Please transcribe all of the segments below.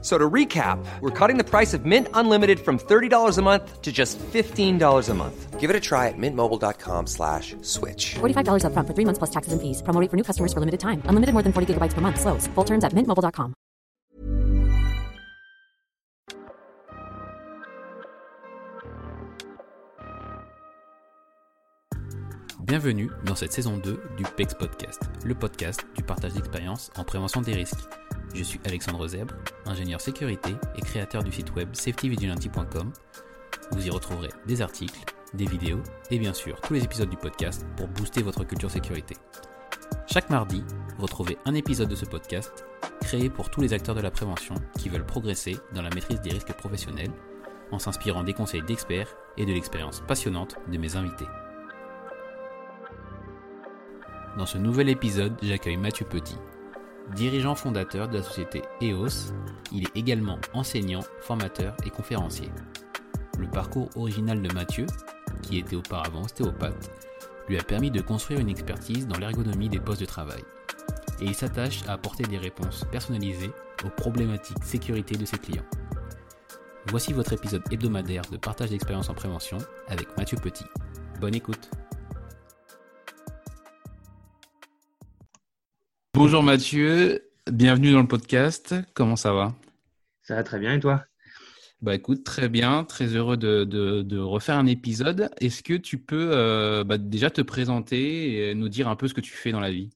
So to recap, we're cutting the price of Mint Unlimited from $30 a month to just $15 a month. Give it a try at mintmobile.com slash switch. $45 upfront for three months plus taxes and fees. Promo rate for new customers for limited time. Unlimited more than 40 gigabytes per month. Slows. Full terms at mintmobile.com. Bienvenue dans cette saison 2 du PEX Podcast, le podcast du partage d'expérience en prévention des risques. Je suis Alexandre Zèbre, ingénieur sécurité et créateur du site web safetyvigilante.com. Vous y retrouverez des articles, des vidéos et bien sûr tous les épisodes du podcast pour booster votre culture sécurité. Chaque mardi, retrouvez un épisode de ce podcast créé pour tous les acteurs de la prévention qui veulent progresser dans la maîtrise des risques professionnels en s'inspirant des conseils d'experts et de l'expérience passionnante de mes invités. Dans ce nouvel épisode, j'accueille Mathieu Petit. Dirigeant fondateur de la société EOS, il est également enseignant, formateur et conférencier. Le parcours original de Mathieu, qui était auparavant ostéopathe, lui a permis de construire une expertise dans l'ergonomie des postes de travail. Et il s'attache à apporter des réponses personnalisées aux problématiques sécurité de ses clients. Voici votre épisode hebdomadaire de partage d'expérience en prévention avec Mathieu Petit. Bonne écoute Bonjour Mathieu, bienvenue dans le podcast. Comment ça va? Ça va très bien et toi? Bah écoute, très bien, très heureux de, refaire un épisode. Est-ce que tu peux euh, bah, déjà te présenter et nous dire un peu ce que tu fais dans la vie?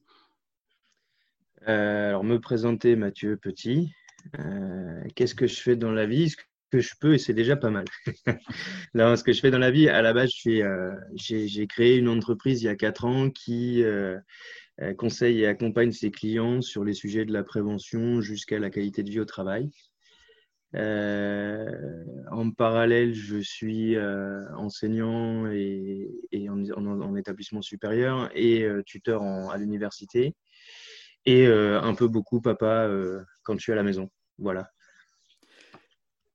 Euh, Alors me présenter Mathieu Petit. Euh, qu'est-ce que je fais dans la vie? Ce que je peux et c'est déjà pas mal. Ce que je fais dans la vie, à la base, j'ai créé une entreprise il y a quatre ans qui conseille et accompagne ses clients sur les sujets de la prévention jusqu'à la qualité de vie au travail. Euh, en parallèle, je suis euh, enseignant et, en, établissement supérieur et tuteur à l'université et un peu beaucoup papa quand je suis à la maison. Voilà.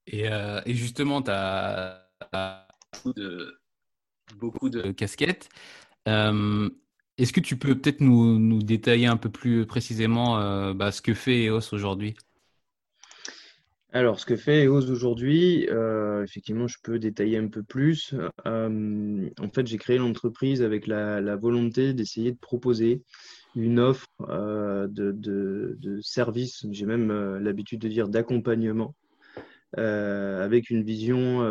Et, justement, tu as, beaucoup de casquettes. Est-ce que tu peux peut-être nous, détailler un peu plus précisément euh, bah, ce que fait EOS aujourd'hui? Alors, ce que fait EOS aujourd'hui, euh, effectivement, je peux détailler un peu plus. Euh, en fait, j'ai créé l'entreprise avec la, volonté d'essayer de proposer une offre de, de, services, j'ai même l'habitude de dire d'accompagnement, avec une vision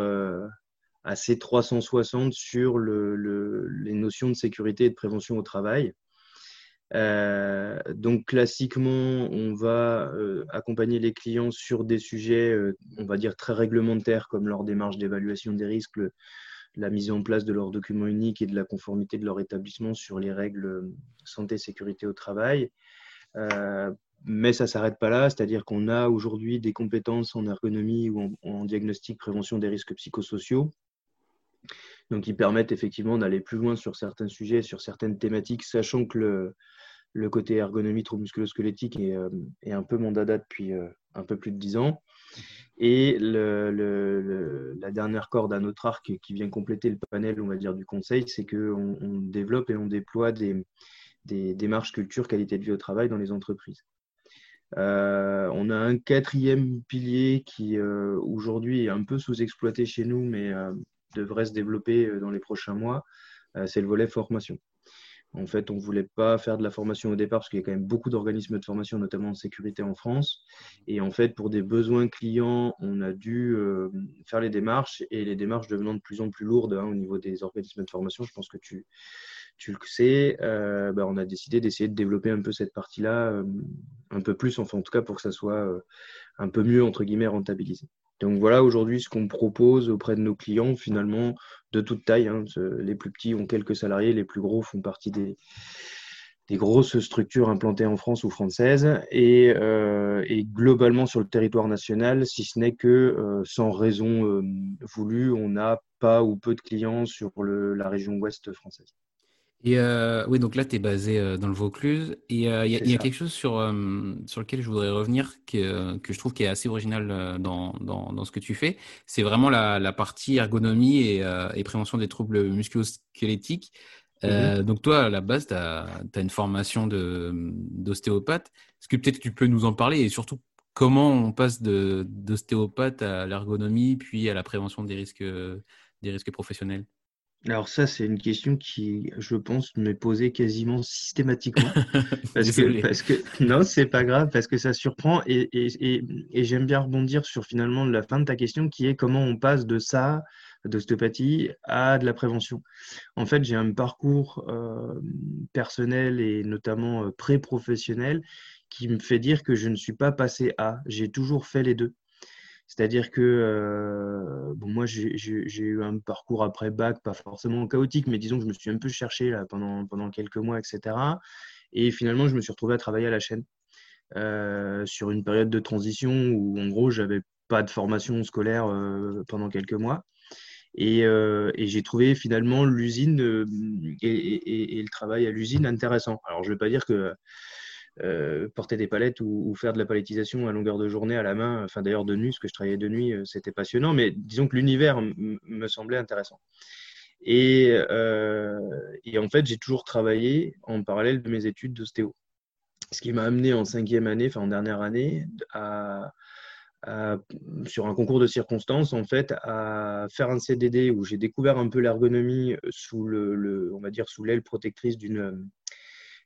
assez 360 sur les notions de sécurité et de prévention au travail. Euh, donc classiquement, on va euh, accompagner les clients sur des sujets, euh, on va dire, très réglementaires, comme leur démarche d'évaluation des risques, la mise en place de leur document unique et de la conformité de leur établissement sur les règles santé-sécurité au travail. mais ça ne s'arrête pas là, c'est-à-dire qu'on a aujourd'hui des compétences en ergonomie ou en diagnostic prévention des risques psychosociaux donc ils permettent effectivement d'aller plus loin sur certains sujets, sur certaines thématiques, sachant que le, côté ergonomie trop musculo-squelettique est, euh, est, un peu mon dada depuis euh, un peu plus de dix ans. Et la dernière corde à notre arc qui vient compléter le panel, on va dire, du conseil, c'est qu'on on développe et on déploie des, des, démarches culture qualité de vie au travail dans les entreprises. Euh, on a un quatrième pilier qui aujourd'hui est un peu sous-exploité chez nous, mais devrait se développer euh, dans les prochains mois, euh, c'est le volet formation. En fait, on ne voulait pas faire de la formation au départ parce qu'il y a quand même beaucoup d'organismes de formation, notamment en sécurité en France. Et en fait, pour des besoins clients, on a dû euh, faire les démarches et les démarches devenant de plus en plus lourdes hein, au niveau des organismes de formation, je pense que tu, le sais, bah, on a décidé d'essayer de développer un peu cette partie-là, un peu plus, enfin en tout cas pour que ça soit un peu mieux, entre guillemets, rentabilisé. Donc voilà aujourd'hui ce qu'on propose auprès de nos clients, finalement de toute taille. Hein. Les plus petits ont quelques salariés, les plus gros font partie des, grosses structures implantées en France ou françaises euh, et, globalement sur le territoire national, si ce n'est que euh, sans raison euh, voulue, on n'a pas ou peu de clients sur la région ouest française. Et euh, oui, donc là, tu es basé euh, dans le Vaucluse. Et euh, il y a, y quelque chose sur, sur lequel je voudrais revenir que, que je trouve qui est assez original dans, dans, dans ce que tu fais. C'est vraiment la, la partie ergonomie et, et prévention des troubles musculo-squelettiques. Mhm. donc toi, à la base, tu as, une formation d'ostéopathe. Est-ce que peut-être tu peux nous en parler? Et surtout comment on passe d'ostéopathe à l'ergonomie puis à la prévention des risques, des risques professionnels? Alors ça, c'est une question qui, je pense, m'est posée quasiment systématiquement. Parce que, parce que, non, c'est pas grave, parce que ça surprend. Et, et, et, et j'aime bien rebondir sur finalement la fin de ta question, qui est comment on passe de ça, d'ostéopathie, à de la prévention. En fait, j'ai un parcours euh, personnel et notamment euh, pré-professionnel qui me fait dire que je ne suis pas passé à. J'ai toujours fait les deux. C'est-à-dire que euh, moi, j'ai eu un parcours après bac, pas forcément chaotique, mais disons que je me suis un peu cherché là, pendant, pendant quelques mois, etc. Et finalement, je me suis retrouvé à travailler à la chaîne euh, sur une période de transition où, en gros, j'avais pas de formation scolaire euh, pendant quelques mois. Et, j'ai trouvé finalement l'usine et, et, et, le travail à l'usine intéressant. Alors, je ne vais pas dire que euh, porter des palettes ou, faire de la palettisation à longueur de journée à la main, enfin d'ailleurs de nuit, parce que je travaillais de nuit, euh, c'était passionnant, mais disons que l'univers me semblait intéressant. Et, euh, et en fait, j'ai toujours travaillé en parallèle de mes études d'ostéo. Ce qui m'a amené en cinquième année, enfin en dernière année, sur un concours de circonstances, en fait, à faire un CDD où j'ai découvert un peu l'ergonomie sous le, on va dire, sous l'aile protectrice d'une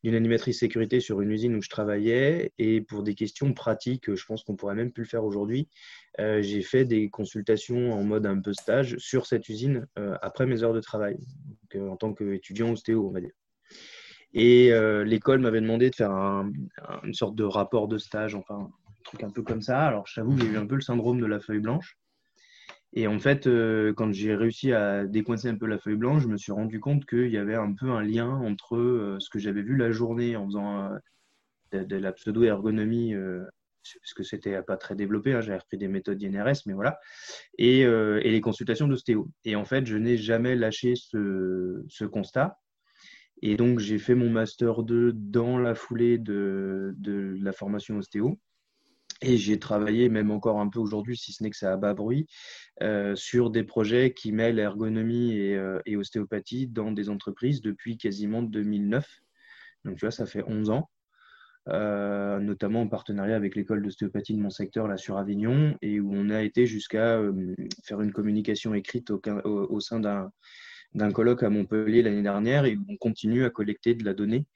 d'une animatrice sécurité sur une usine où je travaillais. Et pour des questions pratiques, je pense qu'on pourrait même plus le faire aujourd'hui, euh, j'ai fait des consultations en mode un peu stage sur cette usine euh, après mes heures de travail, euh, en tant qu'étudiant ostéo, on va dire. Et l'école m'avait demandé de faire un, un, une sorte de rapport de stage, enfin un truc un peu comme ça. Alors je t'avoue, j'ai eu un peu le syndrome de la feuille blanche. Et en fait, euh, quand j'ai réussi à décoincer un peu la feuille blanche, je me suis rendu compte qu'il y avait un peu un lien entre euh, ce que j'avais vu la journée en faisant euh, de, la pseudo-ergonomie, parce que c'était pas très développé, hein, j'avais repris des méthodes INRS, mais voilà, et, les consultations d'ostéo. Et en fait, je n'ai jamais lâché ce, ce, constat. Et donc, j'ai fait mon Master 2 dans la foulée de, de la formation ostéo. Et j'ai travaillé, même encore un peu aujourd'hui, si ce n'est que ça a bas bruit, euh, sur des projets qui mêlent ergonomie et, euh, ostéopathie dans des entreprises depuis quasiment 2009. Donc, tu vois, ça fait 11 ans, euh, notamment en partenariat avec l'école d'ostéopathie de mon secteur, là, sur Avignon, et où on a été jusqu'à faire une communication écrite au, sein d'un colloque à Montpellier l'année dernière, et où on continue à collecter de la donnée,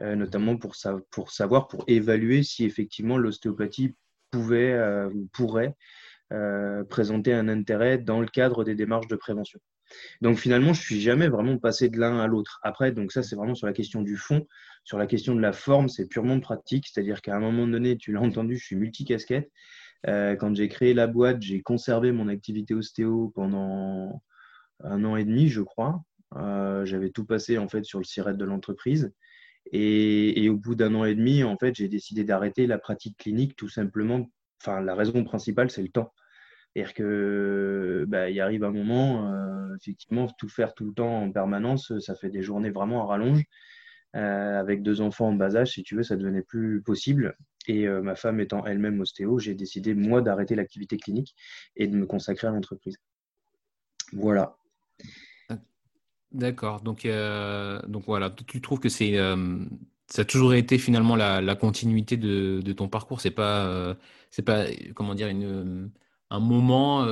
notamment pour savoir, pour évaluer si effectivement l'ostéopathie pouvait euh, ou pourrait euh, présenter un intérêt dans le cadre des démarches de prévention. Donc finalement, je suis jamais vraiment passé de l'un à l'autre. Après, donc ça, c'est vraiment sur la question du fond. Sur la question de la forme, c'est purement pratique. C'est-à-dire qu'à un moment donné, tu l'as entendu, je suis multicasquette. Euh, quand j'ai créé la boîte, j'ai conservé mon activité ostéo pendant un an et demi, je crois. Euh, J'avais tout passé en fait sur le siret de l'entreprise. Et, au bout d'un an et demi, en fait, j'ai décidé d'arrêter la pratique clinique tout simplement. Enfin, la raison principale, c'est le temps. C'est-à-dire que bah, il arrive un moment, euh, effectivement, tout faire tout le temps en permanence, ça fait des journées vraiment à rallonge. Euh, avec deux enfants en bas âge, si tu veux, ça devenait plus possible. Et euh, ma femme étant elle-même ostéo, j'ai décidé, moi, d'arrêter l'activité clinique et de me consacrer à l'entreprise. Voilà. D'accord. Donc, euh, donc voilà, tu trouves que c'est euh, ça a toujours été finalement la, la continuité de, de, ton parcours. C'est pas euh, c'est pas comment dire une un moment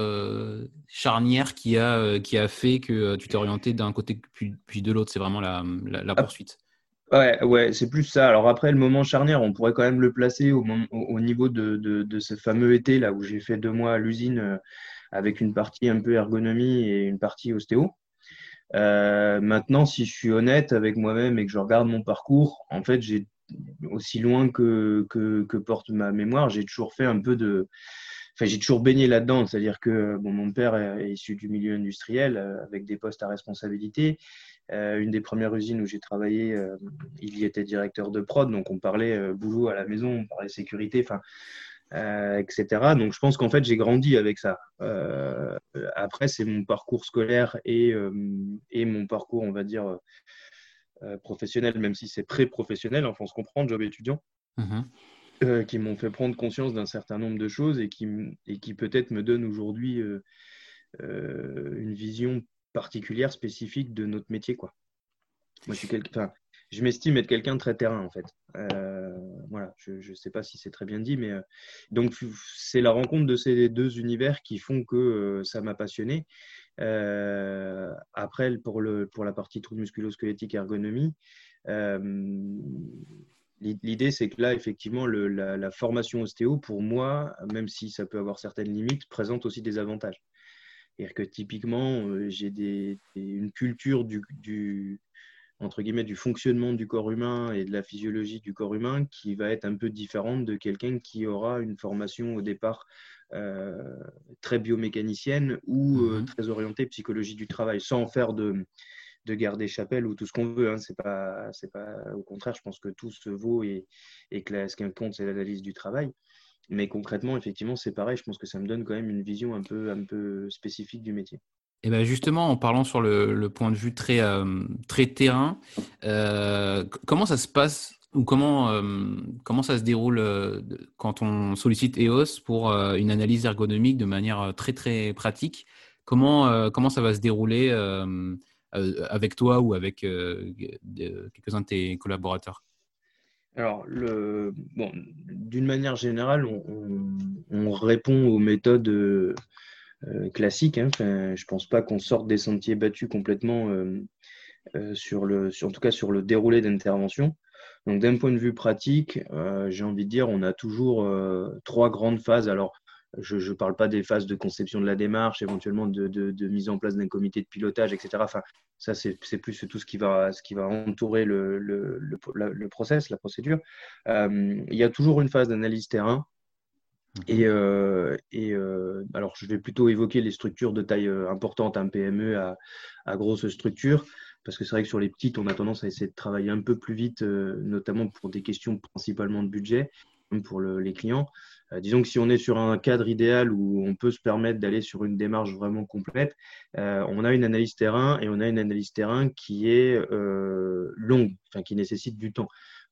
charnière qui a qui a fait que tu t'es orienté d'un côté puis, puis de l'autre. C'est vraiment la, la, la poursuite. Ouais, ouais, c'est plus ça. Alors après, le moment charnière, on pourrait quand même le placer au, au, au niveau de, de, de, ce fameux été là où j'ai fait deux mois à l'usine avec une partie un peu ergonomie et une partie ostéo. Euh, maintenant, si je suis honnête avec moi-même et que je regarde mon parcours, en fait, j'ai aussi loin que, que, porte ma mémoire, j'ai toujours fait un peu de. Enfin, j'ai toujours baigné là-dedans. C'est-à-dire que bon, mon père est, issu du milieu industriel euh, avec des postes à responsabilité. Euh, une des premières usines où j'ai travaillé, il y était directeur de prod, donc on parlait boulot à la maison, on parlait sécurité. Enfin, euh, etc. Donc je pense qu'en fait j'ai grandi avec ça. Euh, après c'est mon parcours scolaire et, euh, et mon parcours on va dire professionnels, même si c'est pré-professionnel, enfin on se comprend, job étudiant, Mhm. qui m'ont fait prendre conscience d'un certain nombre de choses et qui, et qui peut-être me donnent aujourd'hui une vision particulière, spécifique de notre métier. Quoi. Moi, je suis quelqu'un je m'estime être quelqu'un de très terrain en fait. Euh, voilà, je ne sais pas si c'est très bien dit, mais euh, donc c'est la rencontre de ces deux univers qui font que euh, ça m'a passionné. après, pour, le, pour la partie trouble musculo-squelettique ergonomie, l'idée c'est que là, effectivement, la, formation ostéo, pour moi, même si ça peut avoir certaines limites, présente aussi des avantages. C'est-à-dire que typiquement, j'ai une culture du entre guillemets, du fonctionnement du corps humain et de la physiologie du corps humain qui va être un peu différente de quelqu'un qui aura une formation au départ euh, très biomécanicienne ou euh, mhm. très orientée psychologie du travail, sans faire de, de garder chapelle ou tout ce qu'on veut. Hein. C'est pas, c'est pas, au contraire, je pense que tout se vaut et, et que ce qui compte, c'est l'analyse du travail. Mais concrètement, effectivement, c'est pareil. Je pense que ça me donne quand même une vision un peu, un peu spécifique du métier. Et ben justement, en parlant sur le, point de vue très, euh, très terrain, euh, comment ça se passe ou comment, euh, comment ça se déroule quand on sollicite EOS pour une analyse ergonomique de manière très très pratique? Comment, comment ça va se dérouler avec toi ou avec quelques-uns de tes collaborateurs? Alors, bon, d'une manière générale, on, on, répond aux méthodes classique. Hein. Enfin, je pense pas qu'on sorte des sentiers battus complètement euh, euh, sur le, en tout cas sur le déroulé d'intervention. Donc d'un point de vue pratique, j'ai envie de dire, on a toujours trois grandes phases. Alors, je ne parle pas des phases de conception de la démarche, éventuellement de, mise en place d'un comité de pilotage, etc. Enfin, ça, c'est plus tout ce qui va, ce qui va entourer le, le process, la procédure. il y a toujours une phase d'analyse terrain et, euh, et euh, alors, je vais plutôt évoquer les structures de taille euh, importante, un PME à, à, grosse structure, parce que c'est vrai que sur les petites, on a tendance à essayer de travailler un peu plus vite, notamment pour des questions principalement de budget, pour le, les clients. disons que si on est sur un cadre idéal où on peut se permettre d'aller sur une démarche vraiment complète, on a une analyse terrain et on a une analyse terrain qui est longue, enfin, qui nécessite du temps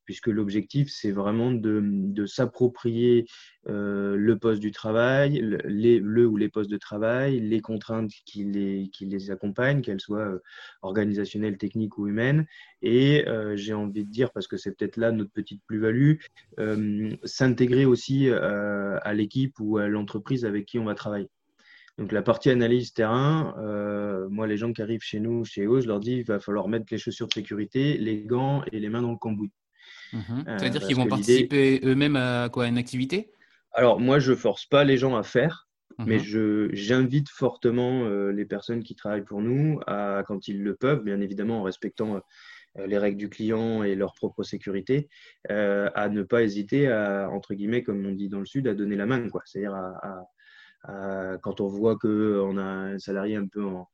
puisque l'objectif, c'est vraiment de, s'approprier euh, le poste du travail, le, ou les postes de travail, les contraintes qui les, qui les accompagnent, qu'elles soient euh, organisationnelles, techniques ou humaines. Et euh, j'ai envie de dire, parce que c'est peut-être là notre petite plus-value, s'intégrer aussi à l'équipe ou à l'entreprise avec qui on va travailler. Donc la partie analyse terrain, moi les gens qui arrivent chez nous, chez eux, je leur dis il va falloir mettre les chaussures de sécurité, les gants et les mains dans le cambouis. Mhm. Euh, C'est-à-dire qu'ils vont participer eux-mêmes à quoi Une activité? Alors, moi, je force pas les gens à faire, mais mhm. j'invite fortement euh, les personnes qui travaillent pour nous, à, quand ils le peuvent, bien évidemment en respectant euh, les règles du client et leur propre sécurité, à ne pas hésiter à, entre guillemets, comme on dit dans le Sud, à donner la main. C'est-à-dire à, quand on voit qu'on a un salarié un peu en,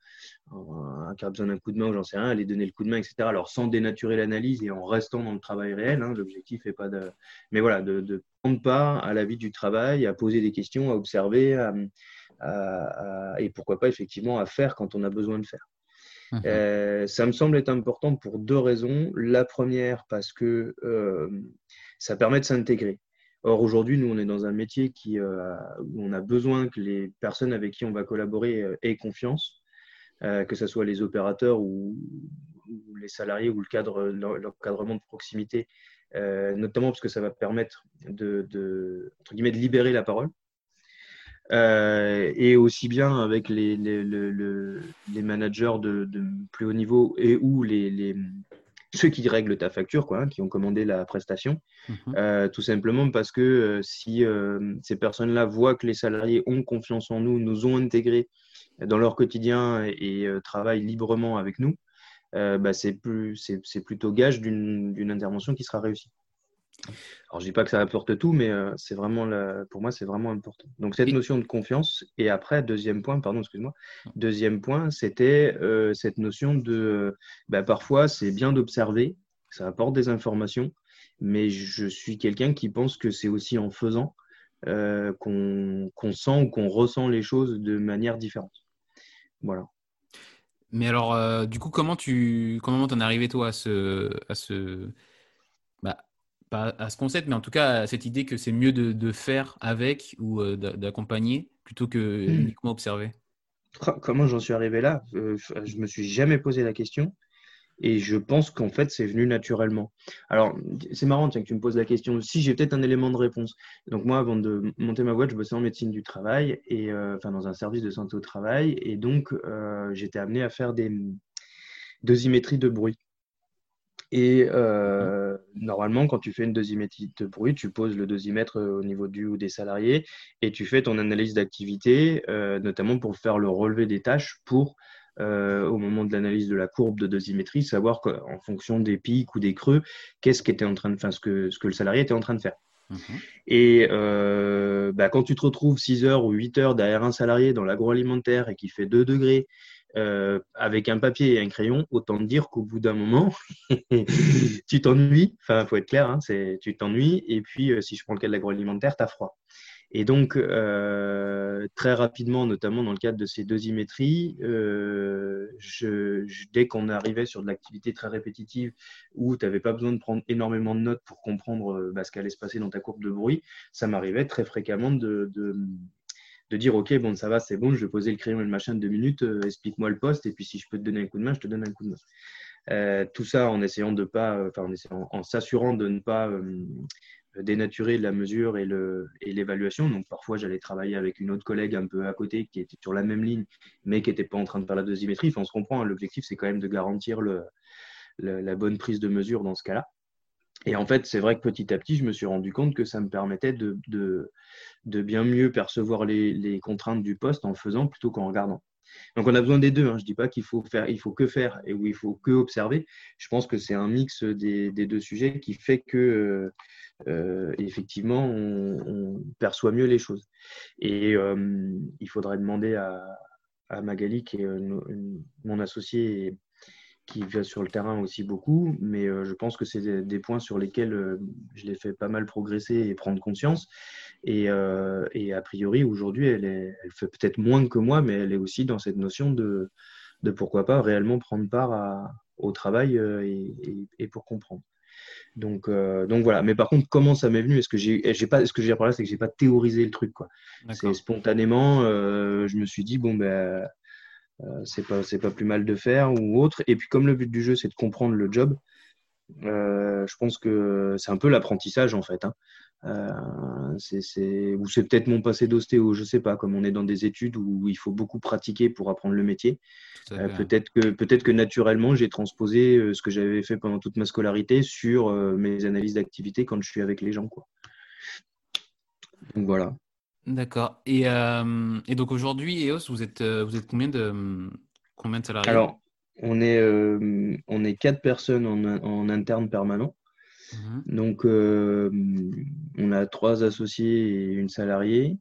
qui a besoin d'un coup de main ou j'en sais rien, aller donner le coup de main, etc. Alors sans dénaturer l'analyse et en restant dans le travail réel, hein, l'objectif n'est pas de... Mais voilà, de, prendre part à la vie du travail, à poser des questions, à observer, et pourquoi pas effectivement à faire quand on a besoin de faire. Mmh euh, ça me semble être important pour deux raisons. La première, parce que euh, ça permet de s'intégrer. Or, aujourd'hui, nous, on est dans un métier euh, où on a besoin que les personnes avec qui on va collaborer euh, aient confiance, euh, que ce soit les opérateurs ou, les salariés ou le cadre, l'encadrement de proximité, notamment parce que ça va permettre de, de, entre guillemets, de libérer la parole. et aussi bien avec les, les, les managers de, de, plus haut niveau et ou les, ceux qui règlent ta facture, quoi, hein, qui ont commandé la prestation. Mhm. Euh, tout simplement parce que euh, si euh, ces personnes-là voient que les salariés ont confiance en nous, nous ont intégrés dans leur quotidien et, travaillent librement avec nous, bah, c'est plutôt gage d'une intervention qui sera réussie. Alors, je dis pas que ça apporte tout, mais euh, c'est vraiment pour moi, c'est vraiment important. Donc, cette notion de confiance. Et après, deuxième point, pardon, excuse-moi. Deuxième point, c'était euh, cette notion de, bah, parfois, c'est bien d'observer, ça apporte des informations, mais je suis quelqu'un qui pense que c'est aussi en faisant euh, qu'on sent ou qu'on ressent les choses de manière différente. Voilà. Mais alors, du coup, comment tu comment t'en es arrivé toi à ce à ce pas à ce concept, mais en tout cas à cette idée que c'est mieux de, faire avec ou euh, d'accompagner plutôt que hmm. uniquement observer. Comment j'en suis arrivé là? Euh, Je me suis jamais posé la question. Et je pense qu'en fait, c'est venu naturellement. Alors, c'est marrant tiens, que tu me poses la question. Si j'ai peut-être un élément de réponse. Donc, moi, avant de monter ma boîte, je bossais en médecine du travail, et, euh, enfin, dans un service de santé au travail. Et donc, euh, j'étais amené à faire des dosimétries de bruit. Et euh, normalement, quand tu fais une dosimétrie de bruit, tu poses le dosimètre au niveau du ou des salariés et tu fais ton analyse d'activité, notamment pour faire le relevé des tâches pour euh, au moment de l'analyse de la courbe de dosimétrie, savoir en fonction des pics ou des creux, qu'est-ce qu'était en train de, ce que, ce que le salarié était en train de faire. Mhm. Et euh, bah, quand tu te retrouves 6 heures ou 8 heures derrière un salarié dans l'agroalimentaire et qui fait 2 degrés euh, avec un papier et un crayon, autant dire qu'au bout d'un moment, tu t'ennuies. Enfin, il faut être clair, hein, tu t'ennuies. Et puis, si je prends le cas de l'agroalimentaire, tu as froid. Et donc, euh, très rapidement, notamment dans le cadre de ces dosimétries, euh, dès qu'on arrivait sur de l'activité très répétitive où tu n'avais pas besoin de prendre énormément de notes pour comprendre euh, bah, ce qu'allait se passer dans ta courbe de bruit, ça m'arrivait très fréquemment de, dire Ok, bon, ça va, c'est bon, je vais poser le crayon et le machin de deux minutes, explique-moi le poste, et puis si je peux te donner un coup de main, je te donne un coup de main. tout ça en essayant de pas, enfin en, s'assurant de ne pas dénaturer la mesure et l'évaluation. Donc parfois, j'allais travailler avec une autre collègue un peu à côté qui était sur la même ligne, mais qui n'était pas en train de faire la dosimétrie. Enfin, on se comprend, hein, l'objectif, c'est quand même de garantir le, la bonne prise de mesure dans ce cas-là. Et en fait, c'est vrai que petit à petit, je me suis rendu compte que ça me permettait de, bien mieux percevoir les, contraintes du poste en faisant plutôt qu'en regardant. Donc on a besoin des deux. Hein. Je ne dis pas qu'il faut faire, il faut que faire et où il faut que observer. Je pense que c'est un mix des, des, deux sujets qui fait que euh, euh, effectivement, on, perçoit mieux les choses. Et euh, il faudrait demander à, Magali, qui est mon associé qui vient sur le terrain aussi beaucoup, mais euh, je pense que c'est des, points sur lesquels je l'ai fait pas mal progresser et prendre conscience. Et, a priori, aujourd'hui, elle, elle fait peut-être moins que moi, mais elle est aussi dans cette notion de, de pourquoi pas réellement prendre part au travail et, pour comprendre. Donc, euh, donc voilà. Mais par contre, comment ça m'est venu? Est-ce que j'ai, j'ai pas, ce que j'ai parlé, c'est que j'ai pas théorisé le truc, quoi. C'est spontanément, euh, je me suis dit bon ben, euh, c'est pas, c'est pas plus mal de faire ou autre. Et puis comme le but du jeu, c'est de comprendre le job, je pense que c'est un peu l'apprentissage en fait. Hein. Euh, c'est, ou c'est peut-être mon passé d'ostéo, je sais pas, comme on est dans des études où il faut beaucoup pratiquer pour apprendre le métier. Euh, peut-être, que, peut-être que naturellement, j'ai transposé euh, ce que j'avais fait pendant toute ma scolarité sur mes analyses d'activité quand je suis avec les gens. Quoi. Donc voilà. D'accord. Et, et donc aujourd'hui, EOS, vous êtes, vous êtes combien de, combien de salariés? Alors, on est, on est quatre personnes en, en interne permanent. Mhm. Donc, euh, on a trois associés et une salariée.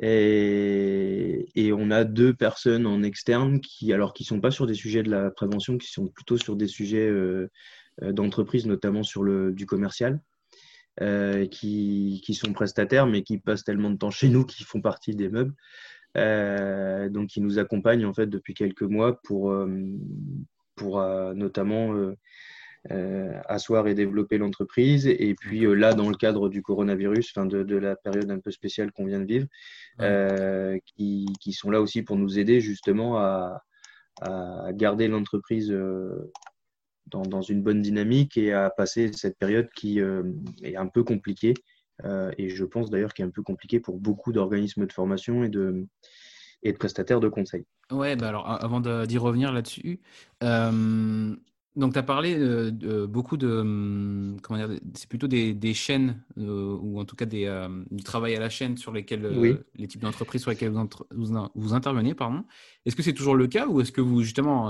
Et, on a deux personnes en externe qui, alors, qui ne sont pas sur des sujets de la prévention, qui sont plutôt sur des sujets euh, euh, d'entreprise, notamment sur le, du commercial, qui, sont prestataires, mais qui passent tellement de temps chez nous qu'ils font partie des meubles. donc, qui nous accompagnent en fait depuis quelques mois pour, pour notamment euh, asseoir et développer l'entreprise. Et puis euh, là, dans le cadre du coronavirus, enfin de, de, la période un peu spéciale qu'on vient de vivre, euh, qui, qui, sont là aussi pour nous aider justement à, à garder l'entreprise dans, dans, une bonne dynamique et à passer cette période qui est un peu compliquée. et je pense d'ailleurs qu'il est un peu compliqué pour beaucoup d'organismes de formation et de, et de prestataires de conseil. Ouais, bah alors avant d'y revenir là-dessus, euh, donc, tu as parlé de, beaucoup de. Hum, comment dire C'est plutôt des, chaînes, euh, ou en tout cas des, euh, du travail à la chaîne sur lesquels. Euh, les types d'entreprises sur lesquelles vous, vous, intervenez, pardon. Est-ce que c'est toujours le cas ou est-ce que vous, justement,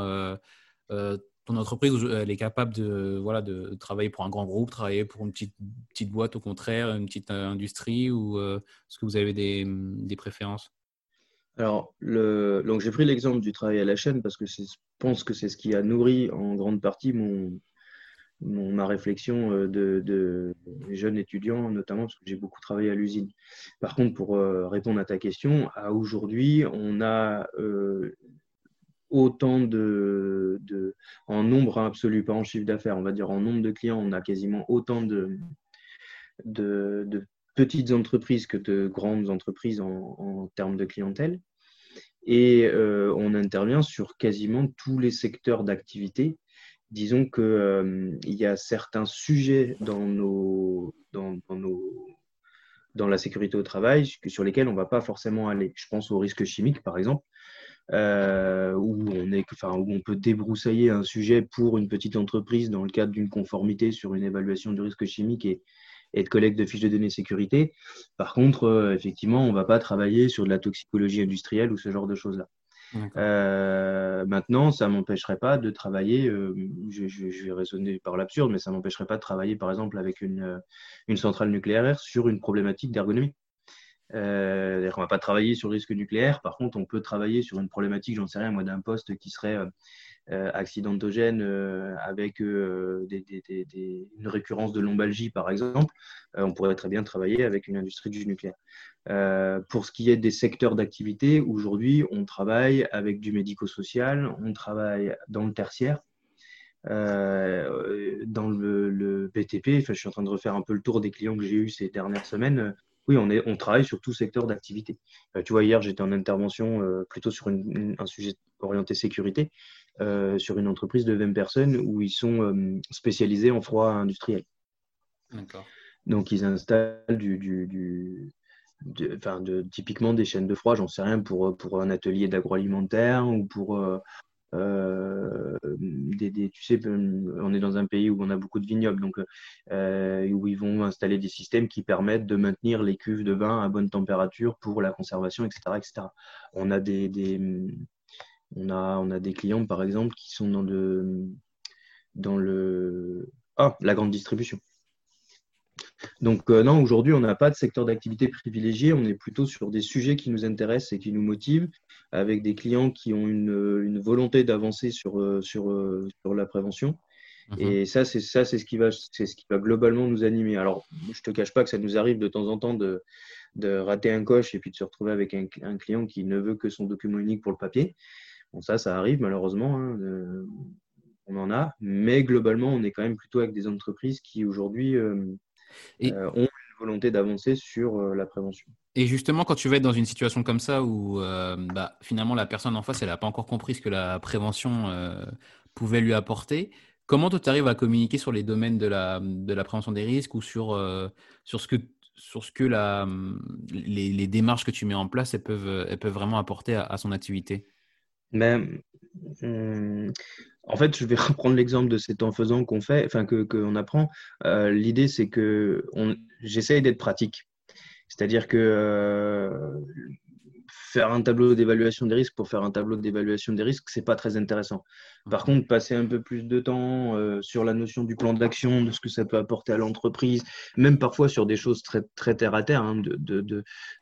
ton entreprise, elle est capable de, voilà, de travailler pour un grand groupe, travailler pour une petite, petite boîte, au contraire, une petite industrie, ou est-ce que vous avez des, des préférences? Alors, le... donc j'ai pris l'exemple du travail à la chaîne parce que je pense que c'est ce qui a nourri en grande partie mon, ma réflexion euh, de, de, jeunes étudiants, notamment parce que j'ai beaucoup travaillé à l'usine. Par contre, pour euh, répondre à ta question, à aujourd'hui, on a euh, autant de, en nombre absolu, pas en chiffre d'affaires, on va dire en nombre de clients, on a quasiment autant de, petites entreprises que de grandes entreprises en, termes de clientèle. Et euh, on intervient sur quasiment tous les secteurs d'activité. Disons qu'il euh, y a certains sujets dans, dans, nos, dans la sécurité au travail sur lesquels on ne va pas forcément aller. Je pense aux risques chimiques, par exemple. Euh, où, on est, enfin, où on peut débroussailler un sujet pour une petite entreprise dans le cadre d'une conformité sur une évaluation du risque chimique et, et de collecte de fiches de données sécurité. Par contre, euh, effectivement, on ne va pas travailler sur de la toxicologie industrielle ou ce genre de choses-là. Euh, maintenant, ça ne m'empêcherait pas de travailler, euh, je, vais raisonner par l'absurde, mais ça ne m'empêcherait pas de travailler par exemple avec une, une centrale nucléaire sur une problématique d'ergonomie. Euh, on ne va pas travailler sur le risque nucléaire, par contre, on peut travailler sur une problématique, j'en sais rien, moi, d'un poste qui serait euh, accidentogène euh, avec une récurrence de lombalgie, par exemple, on pourrait très bien travailler avec une industrie du nucléaire. pour ce qui est des secteurs d'activité, aujourd'hui, on travaille avec du médico-social, on travaille dans le tertiaire, dans le, BTP. Enfin, je suis en train de refaire un peu le tour des clients que j'ai eus ces dernières semaines. Oui, on, est, on travaille sur tout secteur d'activité. tu vois, hier, j'étais en intervention plutôt sur un sujet orienté sécurité. Euh, sur une entreprise de 20 personnes où ils sont euh, spécialisés en froid industriel. Donc, ils installent du, du, de, typiquement des chaînes de froid, j'en sais rien, pour, pour un atelier d'agroalimentaire ou pour. Euh, tu sais, on est dans un pays où on a beaucoup de vignobles, donc où ils vont installer des systèmes qui permettent de maintenir les cuves de vin à bonne température pour la conservation, etc. etc. On a des, on a des clients, par exemple, qui sont dans le, dans le ah, la grande distribution. Donc euh, non, aujourd'hui, on n'a pas de secteur d'activité privilégié, on est plutôt sur des sujets qui nous intéressent et qui nous motivent, avec des clients qui ont une, volonté d'avancer sur, euh, sur, euh, sur la prévention. Mhm. Et ça, c'est ça, c'est ce qui va, c'est ce qui va globalement nous animer. Alors, je te cache pas que ça nous arrive de temps en temps de, de rater un coche et puis de se retrouver avec un, un client qui ne veut que son document unique pour le papier. Bon, ça, ça arrive malheureusement. Hein, on en a. Mais globalement, on est quand même plutôt avec des entreprises qui aujourd'hui euh, euh, ont une volonté d'avancer sur euh, la prévention. Et justement, quand tu vas être dans une situation comme ça où bah, finalement la personne en face, elle n'a pas encore compris ce que la prévention pouvait lui apporter, comment tu arrives à communiquer sur les domaines de la, de la prévention des risques ou sur, sur ce que, sur ce que la, les, démarches que tu mets en place, elles peuvent, elles peuvent vraiment apporter à son activité? Mais, hum, en fait, je vais reprendre l'exemple de cet en faisant qu'on fait, enfin que qu'on apprend. Euh, l'idée, c'est que j'essaye d'être pratique. C'est-à-dire que euh, faire un tableau d'évaluation des risques pour faire un tableau d'évaluation des risques, c'est pas très intéressant. Par contre, passer un peu plus de temps euh, sur la notion du plan d'action, de ce que ça peut apporter à l'entreprise, même parfois sur des choses très, très terre à terre, hein, de, de,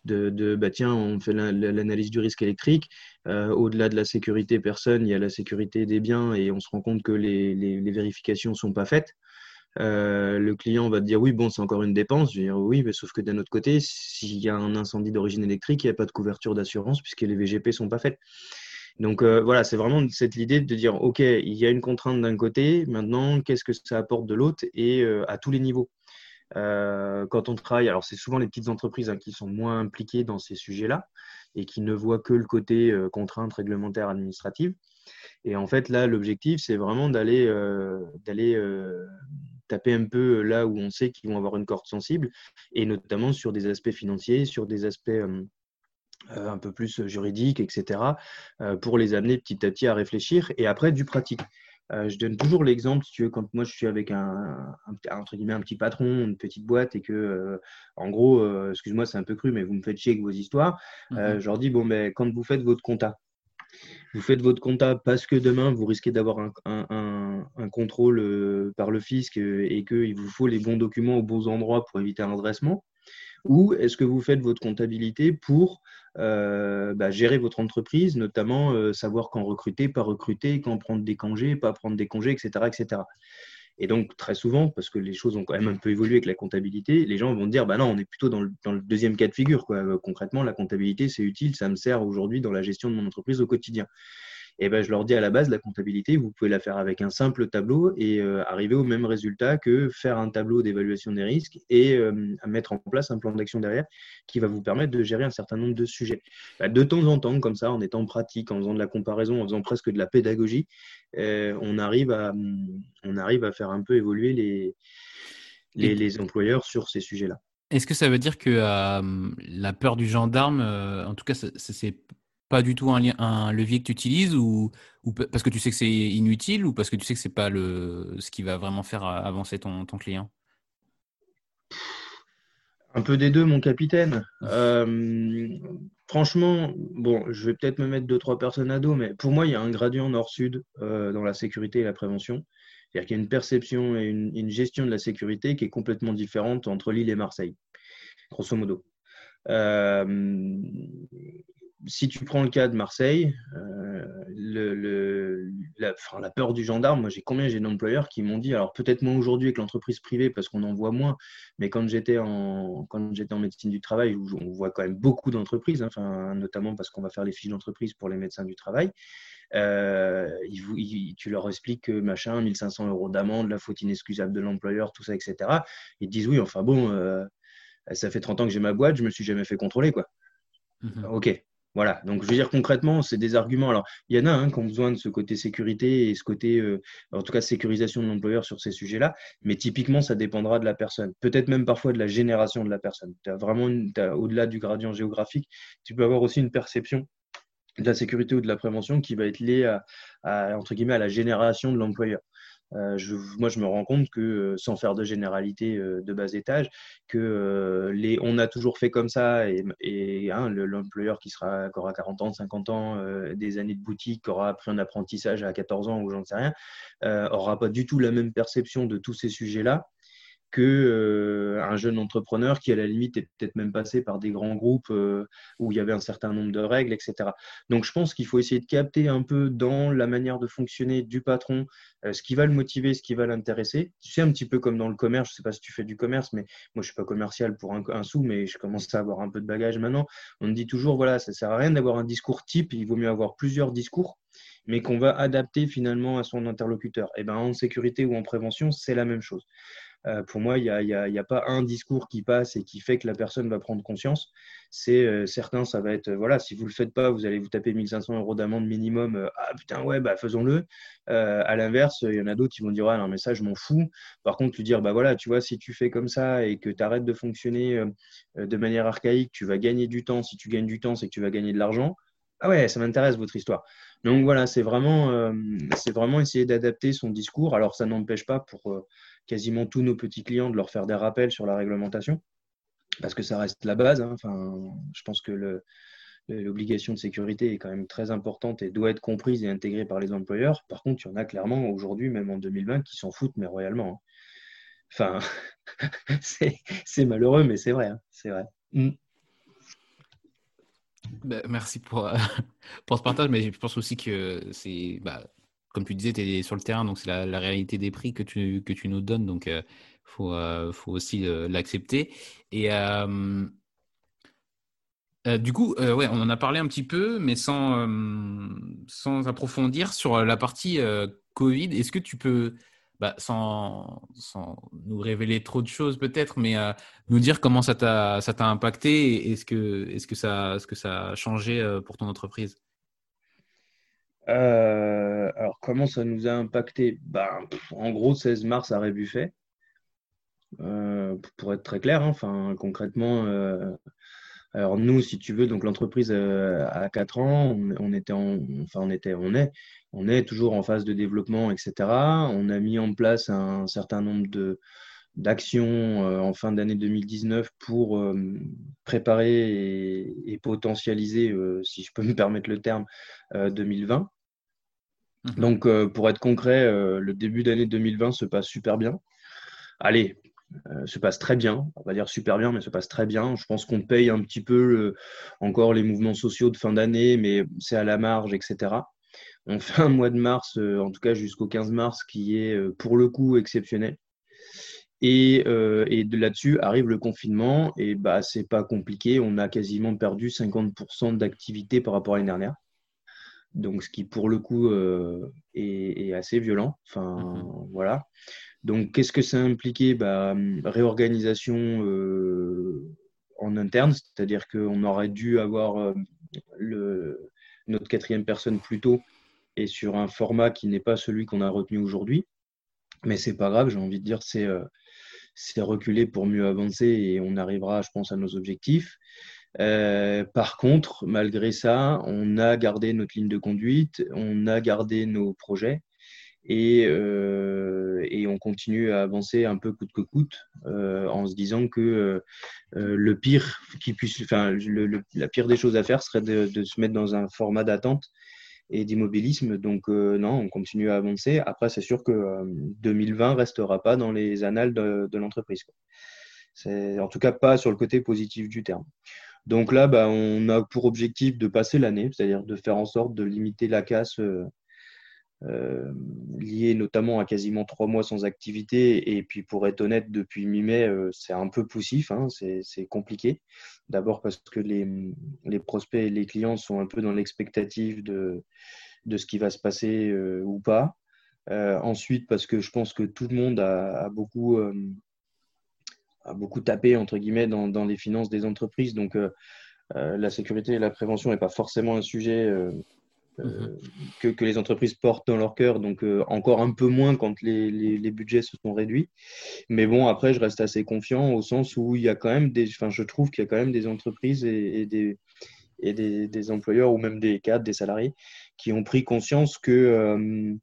de, de, bah tiens, on fait l'analyse du risque électrique. Euh, au-delà de la sécurité personne, il y a la sécurité des biens et on se rend compte que les, vérifications sont pas faites. Euh, le client va te dire oui, bon, c'est encore une dépense. Je vais dire oui, mais sauf que d'un autre côté, s'il y a un incendie d'origine électrique, il n'y a pas de couverture d'assurance puisque les VGP sont pas faites. Donc euh, voilà, c'est vraiment cette idée de dire ok, il y a une contrainte d'un côté, maintenant qu'est-ce que ça apporte de l'autre et à tous les niveaux? quand on travaille, alors c'est souvent les petites entreprises hein, qui sont moins impliquées dans ces sujets-là et qui ne voient que le côté contrainte réglementaire administrative. Et en fait, là, l'objectif, c'est vraiment d'aller d'aller taper un peu là où on sait qu'ils vont avoir une corde sensible, et notamment sur des aspects financiers, sur des aspects euh, un peu plus juridiques, etc., euh, pour les amener petit à petit à réfléchir, et après du pratique. Euh, je donne toujours l'exemple, si tu veux, quand moi je suis avec un, entre guillemets, un petit patron, une petite boîte, et que, en gros, excuse-moi, c'est un peu cru, mais vous me faites chier avec vos histoires, mmh je leur dis, bon, mais quand vous faites votre compta, vous faites votre compta parce que demain, vous risquez d'avoir un, contrôle euh, par le fisc euh, et qu'il vous faut les bons documents aux bons endroits pour éviter un redressement Ou est-ce que vous faites votre comptabilité pour euh, bah, gérer votre entreprise, notamment savoir quand recruter, pas recruter, quand prendre des congés, pas prendre des congés, etc. etc. Et donc, très souvent, parce que les choses ont quand même un peu évolué avec la comptabilité, les gens vont dire, bah non, on est plutôt dans le, deuxième cas de figure. Euh, concrètement, la comptabilité, c'est utile, ça me sert aujourd'hui dans la gestion de mon entreprise au quotidien. Et ben, je leur dis à la base, la comptabilité, vous pouvez la faire avec un simple tableau et euh, arriver au même résultat que faire un tableau d'évaluation des risques et euh, mettre en place un plan d'action derrière qui va vous permettre de gérer un certain nombre de sujets. Bah, de temps en temps, comme ça, en étant pratique, en faisant de la comparaison, en faisant presque de la pédagogie, on, arrive à, on arrive à faire un peu évoluer les, les, les employeurs sur ces sujets-là. Est-ce que ça veut dire que la peur du gendarme, en tout cas, c'est pas du tout un, levier que tu utilises ou, parce que tu sais que c'est inutile ou parce que tu sais que c'est pas le, ce qui va vraiment faire avancer ton, client? Un peu des deux, mon capitaine. franchement, bon, je vais peut-être me mettre deux, trois personnes à dos, mais pour moi, il y a un gradient nord-sud dans la sécurité et la prévention. C'est-à-dire qu'il y a une perception et une, gestion de la sécurité qui est complètement différente entre Lille et Marseille, grosso modo. Euh, si tu prends le cas de Marseille, euh, le, la, la, peur du gendarme, moi j'ai combien j'ai d'employeurs qui m'ont dit, alors peut-être moins aujourd'hui avec l'entreprise privée parce qu'on en voit moins, mais quand j'étais en, quand j'étais en médecine du travail, où on voit quand même beaucoup d'entreprises, hein, enfin, notamment parce qu'on va faire les fiches d'entreprise pour les médecins du travail, euh, tu leur expliques que machin, 1500 euros d'amende, la faute inexcusable de l'employeur, tout ça, etc. Ils te disent oui, enfin bon, euh, ça fait 30 ans que j'ai ma boîte, je me suis jamais fait contrôler, quoi. Mhm. Ok, voilà, donc je veux dire concrètement, c'est des arguments. Alors, il y en a un qui ont besoin de ce côté sécurité et ce côté, euh, en tout cas, sécurisation de l'employeur sur ces sujets-là, mais typiquement, ça dépendra de la personne. Peut-être même parfois de la génération de la personne. Tu as vraiment, au-delà du gradient géographique, tu peux avoir aussi une perception de la sécurité ou de la prévention qui va être liée à, entre guillemets, à la génération de l'employeur. Euh, je, moi, je me rends compte que, euh, sans faire de généralité euh, de bas étage, que les, on a toujours fait comme ça et, hein, l'employeur qui, sera, qui aura 40 ans, 50 ans, des années de boutique, qui aura appris un apprentissage à 14 ans ou j'en sais rien, aura pas du tout la même perception de tous ces sujets-là que euh, un jeune entrepreneur qui à la limite est peut-être même passé par des grands groupes euh, où il y avait un certain nombre de règles, etc. Donc je pense qu'il faut essayer de capter un peu dans la manière de fonctionner du patron euh, ce qui va le motiver, ce qui va l'intéresser. Sais un petit peu comme dans le commerce, je ne sais pas si tu fais du commerce, mais moi je suis pas commercial pour un, un, sou, mais je commence à avoir un peu de bagage maintenant. On me dit toujours voilà, ça sert à rien d'avoir un discours type, il vaut mieux avoir plusieurs discours mais qu'on va adapter finalement à son interlocuteur. Et eh ben en sécurité ou en prévention, c'est la même chose. Euh, pour moi, il n'y a, a, pas un discours qui passe et qui fait que la personne va prendre conscience. C'est euh, certains, ça va être euh, voilà, si vous le faites pas, vous allez vous taper 1500 euros d'amende minimum. ah putain, ouais, bah faisons-le. à l'inverse, il y en a d'autres qui vont dire ah non, mais ça, je m'en fous. Par contre, lui dire bah voilà, tu vois, si tu fais comme ça et que tu arrêtes de fonctionner de manière archaïque, tu vas gagner du temps. Si tu gagnes du temps, c'est que tu vas gagner de l'argent. Ah ouais, ça m'intéresse votre histoire. Donc voilà, c'est vraiment, c'est vraiment essayer d'adapter son discours. Alors ça n'empêche pas pour quasiment tous nos petits clients de leur faire des rappels sur la réglementation, parce que ça reste la base. Hein. Enfin, je pense que l'obligation de sécurité est quand même très importante et doit être comprise et intégrée par les employeurs. Par contre, il y en a clairement aujourd'hui, même en 2020, qui s'en foutent, mais royalement. Hein. Enfin, c'est malheureux, mais c'est vrai. Hein. C'est vrai. Mm. Ben, merci pour, pour ce partage, mais je pense aussi que c'est bah, comme tu disais, tu es sur le terrain, donc c'est la, réalité des prix que tu, que tu nous donnes, donc il euh, faut, euh, faut, aussi euh, l'accepter. Et du coup, ouais, on en a parlé un petit peu, mais sans, sans approfondir sur la partie Covid. Est-ce que tu peux, bah, sans, nous révéler trop de choses peut-être, mais nous dire comment ça t'a impacté et est-ce que, est que, ça, est que ça a changé pour ton entreprise? Euh, alors, comment ça nous a impacté? Ben, En gros, 16 mars à Rébuffet. Euh, pour être très clair, hein, concrètement, euh, alors nous, si tu veux, donc l'entreprise a 4 ans, on, était enfin, on était, on est, on est toujours en phase de développement, etc. On a mis en place un certain nombre de, d'actions en fin d'année 2019 pour préparer et, potentialiser, si je peux me permettre le terme, 2020. Mhm. Donc, euh, pour être concret, euh, le début d'année 2020 se passe super bien. Allez, euh, se passe très bien. On va dire super bien, mais se passe très bien. Je pense qu'on paye un petit peu encore les mouvements sociaux de fin d'année, mais c'est à la marge, etc. On fait un mois de mars, en tout cas jusqu'au 15 mars, qui est pour le coup exceptionnel. Et, de là-dessus arrive le confinement, et bah c'est pas compliqué. On a quasiment perdu 50% d'activité par rapport à l'année dernière. Donc, ce qui pour le coup est, assez violent. Enfin, mhm. voilà. Donc, qu'est-ce que ça a impliqué? Bah, Réorganisation en interne, c'est-à-dire qu'on aurait dû avoir le, notre quatrième personne plus tôt et sur un format qui n'est pas celui qu'on a retenu aujourd'hui. Mais c'est pas grave, j'ai envie de dire, c'est c'est reculer pour mieux avancer et on arrivera, je pense, à nos objectifs. Euh, par contre, malgré ça, on a gardé notre ligne de conduite, on a gardé nos projets et, euh, et on continue à avancer un peu coûte que coûte euh, en se disant que le pire qui puisse, enfin, la pire des choses à faire serait de, de se mettre dans un format d'attente et d'immobilisme. Donc non, on continue à avancer. Après, c'est sûr que 2020 restera pas dans les annales de, de l'entreprise. En tout cas pas sur le côté positif du terme. Donc là, bah, on a pour objectif de passer l'année, c'est-à-dire de faire en sorte de limiter la casse euh, euh, liée notamment à quasiment trois mois sans activité. Et puis pour être honnête, depuis mi-mai, euh, c'est un peu poussif, hein, c'est compliqué. D'abord parce que les, prospects et les clients sont un peu dans l'expectative de, de ce qui va se passer ou pas. ensuite, parce que je pense que tout le monde a beaucoup a beaucoup tapé entre guillemets dans, dans, les finances des entreprises. Donc euh, euh, la sécurité et la prévention n'est pas forcément un sujet euh, mhm. que, que, les entreprises portent dans leur cœur. Donc encore un peu moins quand les, les, budgets se sont réduits. Mais bon, après, je reste assez confiant au sens où il y a quand même des, enfin, je trouve qu'il y a quand même des entreprises et, des et des, des, employeurs ou même des cadres, des salariés qui ont pris conscience que euh,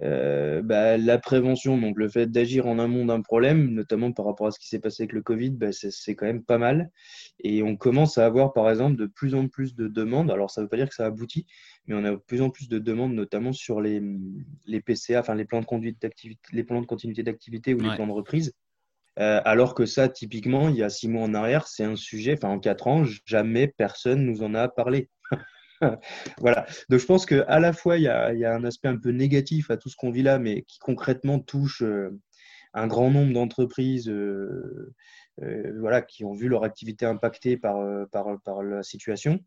bah, la prévention, donc le fait d'agir en amont d'un problème, notamment par rapport à ce qui s'est passé avec le Covid, bah, c'est quand même pas mal. Et on commence à avoir, par exemple, de plus en plus de demandes. Alors, ça ne veut pas dire que ça aboutit, mais on a de plus en plus de demandes, notamment sur les, les PCA, enfin les plans de conduite d'activité, les plans de continuité d'activité ou les plans de reprise. Euh, alors que ça, typiquement, il y a six mois en arrière, c'est un sujet, enfin en quatre ans, jamais personne nous en a parlé. voilà. Donc je pense qu'à la fois, il y, a, un aspect un peu négatif à tout ce qu'on vit là, mais qui concrètement touche euh, un grand nombre d'entreprises euh, euh, voilà, qui ont vu leur activité impactée par, la situation.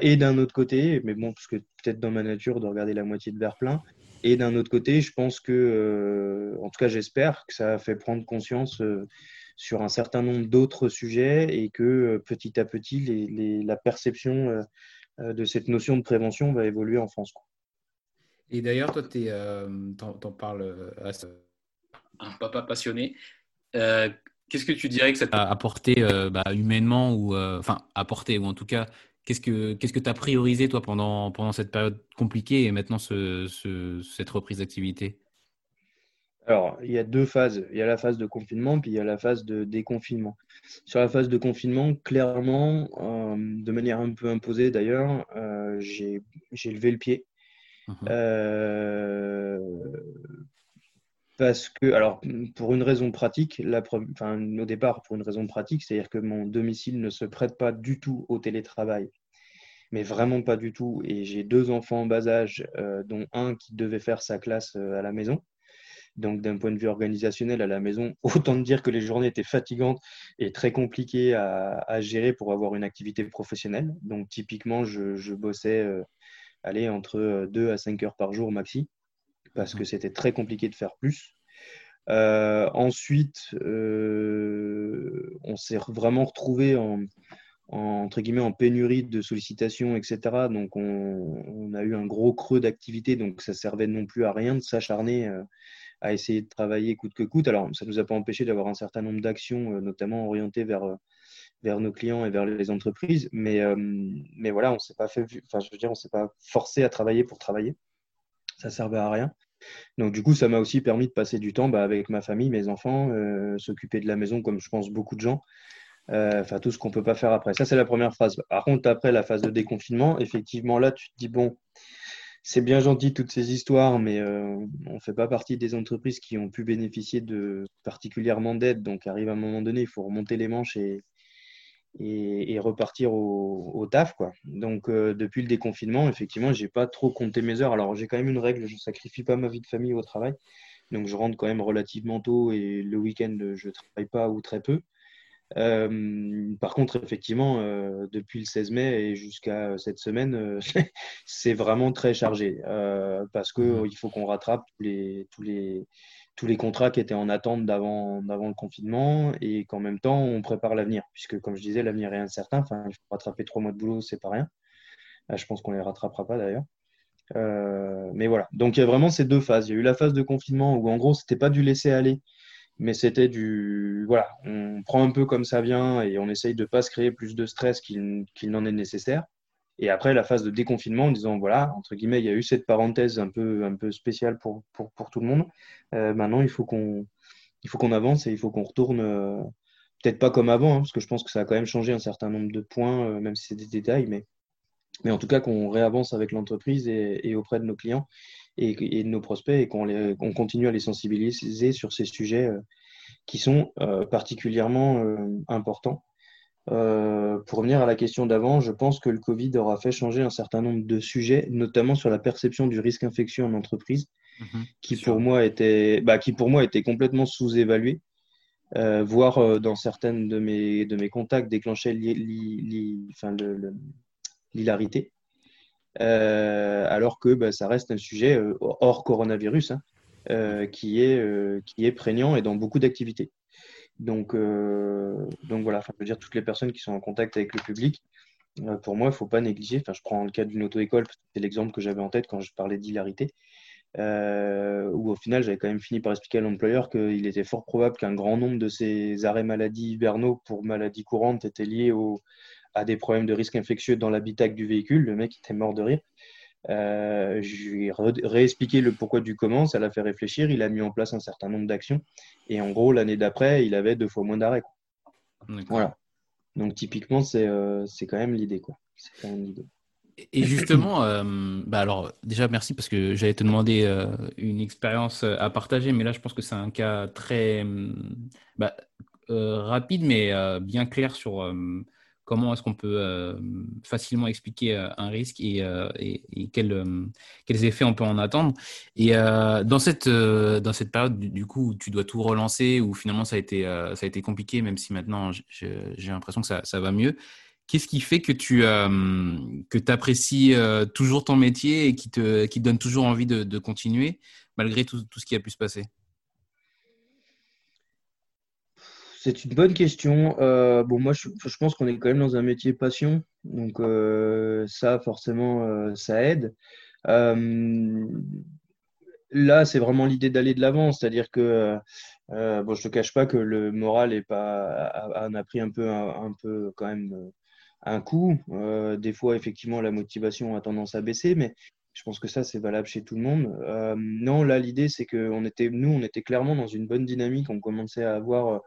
et d'un autre côté, mais bon, parce que peut-être dans ma nature de regarder la moitié de verre plein, et d'un autre côté, je pense que, en tout cas j'espère que ça a fait prendre conscience sur un certain nombre d'autres sujets et que petit à petit, la perception de cette notion de prévention va évoluer en France. Et d'ailleurs, toi, tu euh, en, parles euh, à un papa passionné. qu'est-ce que tu dirais que ça t'a apporté bah, humainement ou enfin apporté ou en tout cas qu'est-ce que qu'est-ce que tu as priorisé toi pendant pendant cette période compliquée et maintenant cette reprise d'activité? Alors, il y a deux phases. Il y a la phase de confinement, puis il y a la phase de déconfinement. Sur la phase de confinement, clairement, euh, de manière un peu imposée d'ailleurs, euh, j'ai levé le pied. Mhm. Euh, parce que, alors, pour une raison pratique, la, enfin, au départ, pour une raison pratique, c'est-à-dire que mon domicile ne se prête pas du tout au télétravail, mais vraiment pas du tout. Et j'ai deux enfants en bas âge, dont un qui devait faire sa classe à la maison. Donc, d'un point de vue organisationnel à la maison, autant dire que les journées étaient fatigantes et très compliquées à, gérer pour avoir une activité professionnelle. Donc, typiquement, je, bossais euh, aller entre 2 euh, à 5 heures par jour maxi, parce que c'était très compliqué de faire plus. Euh, ensuite, on s'est vraiment retrouvé en, entre guillemets en pénurie de sollicitations, etc. Donc on, a eu un gros creux d'activité, donc ça servait non plus à rien de s'acharner à essayer de travailler coûte que coûte. Alors, ça ne nous a pas empêché d'avoir un certain nombre d'actions, euh, notamment orientées vers, euh, vers nos clients et vers les entreprises. Mais, euh, mais voilà, on s'est pas fait, enfin, je veux dire, on s'est pas forcé à travailler pour travailler. Ça servait à rien. Donc, du coup, ça m'a aussi permis de passer du temps bah, avec ma famille, mes enfants, s'occuper de la maison, comme je pense beaucoup de gens. Enfin, tout ce qu'on ne peut pas faire après. Ça, c'est la première phase. Par contre, après la phase de déconfinement, effectivement, là, tu te dis, bon, c'est bien gentil toutes ces histoires, mais euh, on ne fait pas partie des entreprises qui ont pu bénéficier de particulièrement d'aide. Donc, arrive à un moment donné, il faut remonter les manches et, repartir au, taf. Donc, euh, depuis le déconfinement, effectivement, je n'ai pas trop compté mes heures. Alors, j'ai quand même une règle, je ne sacrifie pas ma vie de famille au travail. Donc, je rentre quand même relativement tôt et le week-end, je ne travaille pas ou très peu. Euh, par contre, effectivement, euh, depuis le 16 mai et jusqu'à cette semaine, euh, c'est vraiment très chargé parce qu'il mmh. faut qu'on rattrape tous les, tous, les, tous les contrats qui étaient en attente d'avant le confinement et qu'en même temps, on prépare l'avenir. Puisque, comme je disais, l'avenir est incertain. Enfin, il faut rattraper trois mois de boulot, c'est pas rien. je pense qu'on les rattrapera pas d'ailleurs. mais voilà. Donc, il y a vraiment ces deux phases. Il y a eu la phase de confinement où, en gros, c'était pas du laisser aller mais c'était du voilà, on prend un peu comme ça vient et on essaye de pas se créer plus de stress qu'il n'en est nécessaire. Et après la phase de déconfinement, en disant voilà, entre guillemets, il y a eu cette parenthèse un peu, un peu spéciale pour, pour, pour tout le monde. Euh, maintenant, il faut qu'on il faut qu'on avance et il faut qu'on retourne, euh, peut-être pas comme avant, hein, parce que je pense que ça a quand même changé un certain nombre de points, euh, même si c'est des détails, mais, mais en tout cas qu'on réavance avec l'entreprise et, et, auprès de nos clients et, de nos prospects et qu'on continue à les sensibiliser sur ces sujets euh, qui sont euh, particulièrement euh, importants. pour revenir à la question d'avant, je pense que le Covid aura fait changer un certain nombre de sujets, notamment sur la perception du risque infectieux en entreprise, mhm, qui, pour moi était, bah, qui pour moi était complètement sous-évalué. voire dans certaines de mes, de mes contacts déclenchait l'hilarité. Euh, alors que bah, ça reste un sujet euh, hors coronavirus hein, euh, qui, est, qui est prégnant et dans beaucoup d'activités. Donc, donc voilà, je veux dire, toutes les personnes qui sont en contact avec le public, pour moi, il ne faut pas négliger. Je prends le cas d'une auto-école, c'est l'exemple que j'avais en tête quand je parlais d'hilarité, où au final, j'avais quand même fini par expliquer à l'employeur qu'il était fort probable qu'un grand nombre de ces arrêts maladie hivernaux pour maladies courantes étaient liés au, à des problèmes de risque infectieux dans l'habitacle du véhicule. Le mec était mort de rire. Euh, je lui ai réexpliqué le pourquoi du comment, ça l'a fait réfléchir. Il a mis en place un certain nombre d'actions. Et en gros, l'année d'après, il avait deux fois moins d'arrêts. Voilà. Donc, typiquement, c'est euh, quand même l'idée. Et justement, euh, bah alors déjà merci parce que j'allais te demander une expérience à partager, mais là je pense que c'est un cas très bah, rapide mais bien clair sur comment est-ce qu'on peut euh, facilement expliquer euh, un risque et, euh, quels effets on peut en attendre. Et dans, cette, dans cette période, du, coup, où tu dois tout relancer, où finalement ça a été, ça a été compliqué, même si maintenant j'ai l'impression que ça, va mieux, qu'est-ce qui fait que tu que apprécies toujours ton métier et qui te, qui donne toujours envie de, de continuer, malgré tout, tout ce qui a pu se passer? C'est une bonne question. Euh, bon, moi, je, pense qu'on est quand même dans un métier passion. Donc, euh, ça, forcément, euh, ça aide. là, c'est vraiment l'idée d'aller de l'avant. C'est-à-dire que, bon, je ne te cache pas que le moral est pas, en a pris un peu, un, peu quand même un coup. des fois, effectivement, la motivation a tendance à baisser, mais je pense que ça, c'est valable chez tout le monde. non, là, l'idée, c'est que nous, on était clairement dans une bonne dynamique. On commençait à avoir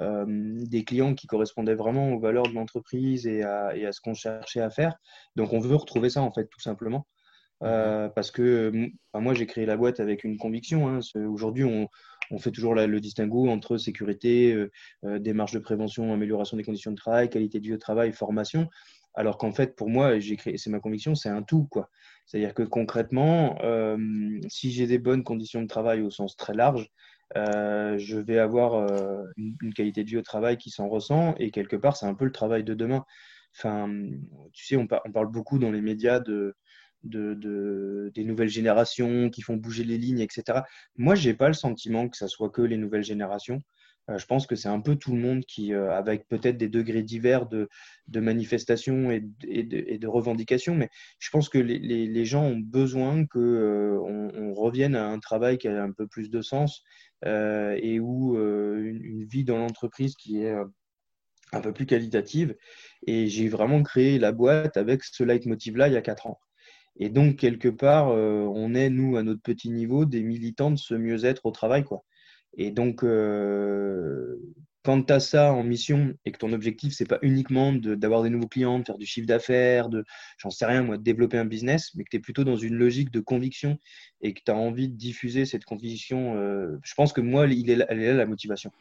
euh, des clients qui correspondaient vraiment aux valeurs de l'entreprise et à, ce qu'on cherchait à faire. Donc on veut retrouver ça en fait tout simplement. Euh, parce que moi j'ai créé la boîte avec une conviction. Hein. Aujourd'hui on, fait toujours le distinguo entre sécurité, euh, démarche de prévention, amélioration des conditions de travail, qualité de vie au travail, formation. Alors qu'en fait, pour moi, j'ai créé, c'est ma conviction, c'est un tout. quoi. C'est-à-dire que concrètement, si j'ai des bonnes conditions de travail au sens très large, euh, je vais avoir euh, une, qualité de vie au travail qui s'en ressent et quelque part, c'est un peu le travail de demain. Enfin, tu sais, on, parle beaucoup dans les médias de, des nouvelles générations qui font bouger les lignes, etc. Moi, je n'ai pas le sentiment que ce soit que les nouvelles générations. Euh, je pense que c'est un peu tout le monde qui, avec peut-être des degrés divers de, de manifestation et, de, revendication, mais je pense que les, gens ont besoin qu'on on revienne à un travail qui a un peu plus de sens et où euh, une, vie dans l'entreprise qui est euh, un peu plus qualitative. Et j'ai vraiment créé la boîte avec ce leitmotiv-là il y a quatre ans. Et donc, quelque part, on est, nous, à notre petit niveau, des militants de ce mieux-être au travail. Quoi. Et donc, quand tu as ça en mission et que ton objectif, c'est pas uniquement d'avoir des nouveaux clients, de faire du chiffre d'affaires, de, j'en sais rien, moi, de développer un business, mais que tu es plutôt dans une logique de conviction et que tu as envie de diffuser cette conviction, euh, je pense que moi, il est, elle est là la motivation.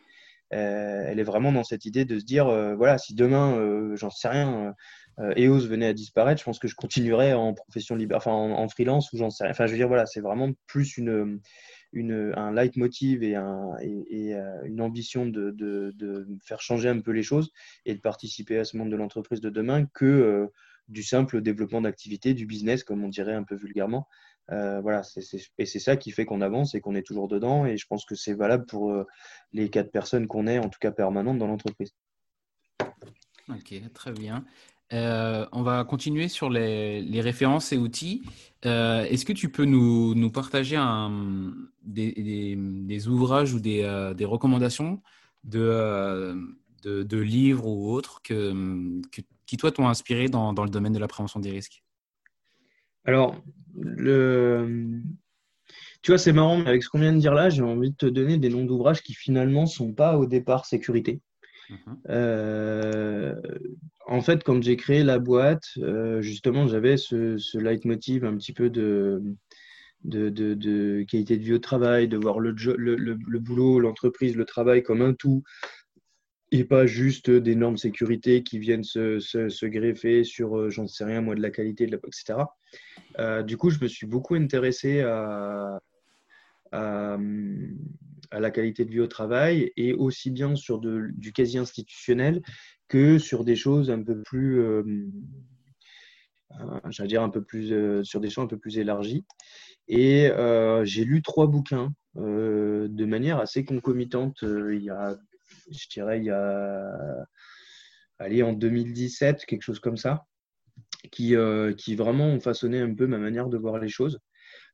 elle est vraiment dans cette idée de se dire, voilà, si demain, j'en sais rien, EOS venait à disparaître, je pense que je continuerais en profession libre, enfin en, freelance ou j'en sais rien. Enfin, je veux dire, voilà, c'est vraiment plus une, un leitmotiv et, et, une ambition de, faire changer un peu les choses et de participer à ce monde de l'entreprise de demain que du simple développement d'activité, du business, comme on dirait un peu vulgairement. Euh, voilà, et c'est ça qui fait qu'on avance et qu'on est toujours dedans. Et je pense que c'est valable pour euh, les quatre personnes qu'on est, en tout cas permanentes dans l'entreprise. Ok, très bien. Euh, on va continuer sur les, références et outils. Est-ce que tu peux nous, partager des, ouvrages ou des, recommandations de, livres ou autres que, qui, toi, t'ont inspiré dans, le domaine de la prévention des risques? Alors, tu vois, c'est marrant, mais avec ce qu'on vient de dire là, j'ai envie de te donner des noms d'ouvrages qui finalement ne sont pas au départ sécurité. Mhm. Euh, en fait, quand j'ai créé la boîte, euh, justement, j'avais ce, ce leitmotiv un petit peu de, qualité de vie au travail, de voir le, boulot, l'entreprise, le travail comme un tout, et pas juste des normes sécurité qui viennent se, greffer sur, euh, j'en sais rien, moi, de la qualité, de la, etc. Du coup, je me suis beaucoup intéressé à, à, la qualité de vie au travail et aussi bien sur du quasi institutionnel que sur des choses un peu plus, euh, j'allais dire un peu plus, sur des champs un peu plus élargis. Et j'ai lu trois bouquins de manière assez concomitante il y a je dirais, il y a, allez, en 2017, quelque chose comme ça, qui, euh, qui vraiment ont façonné un peu ma manière de voir les choses.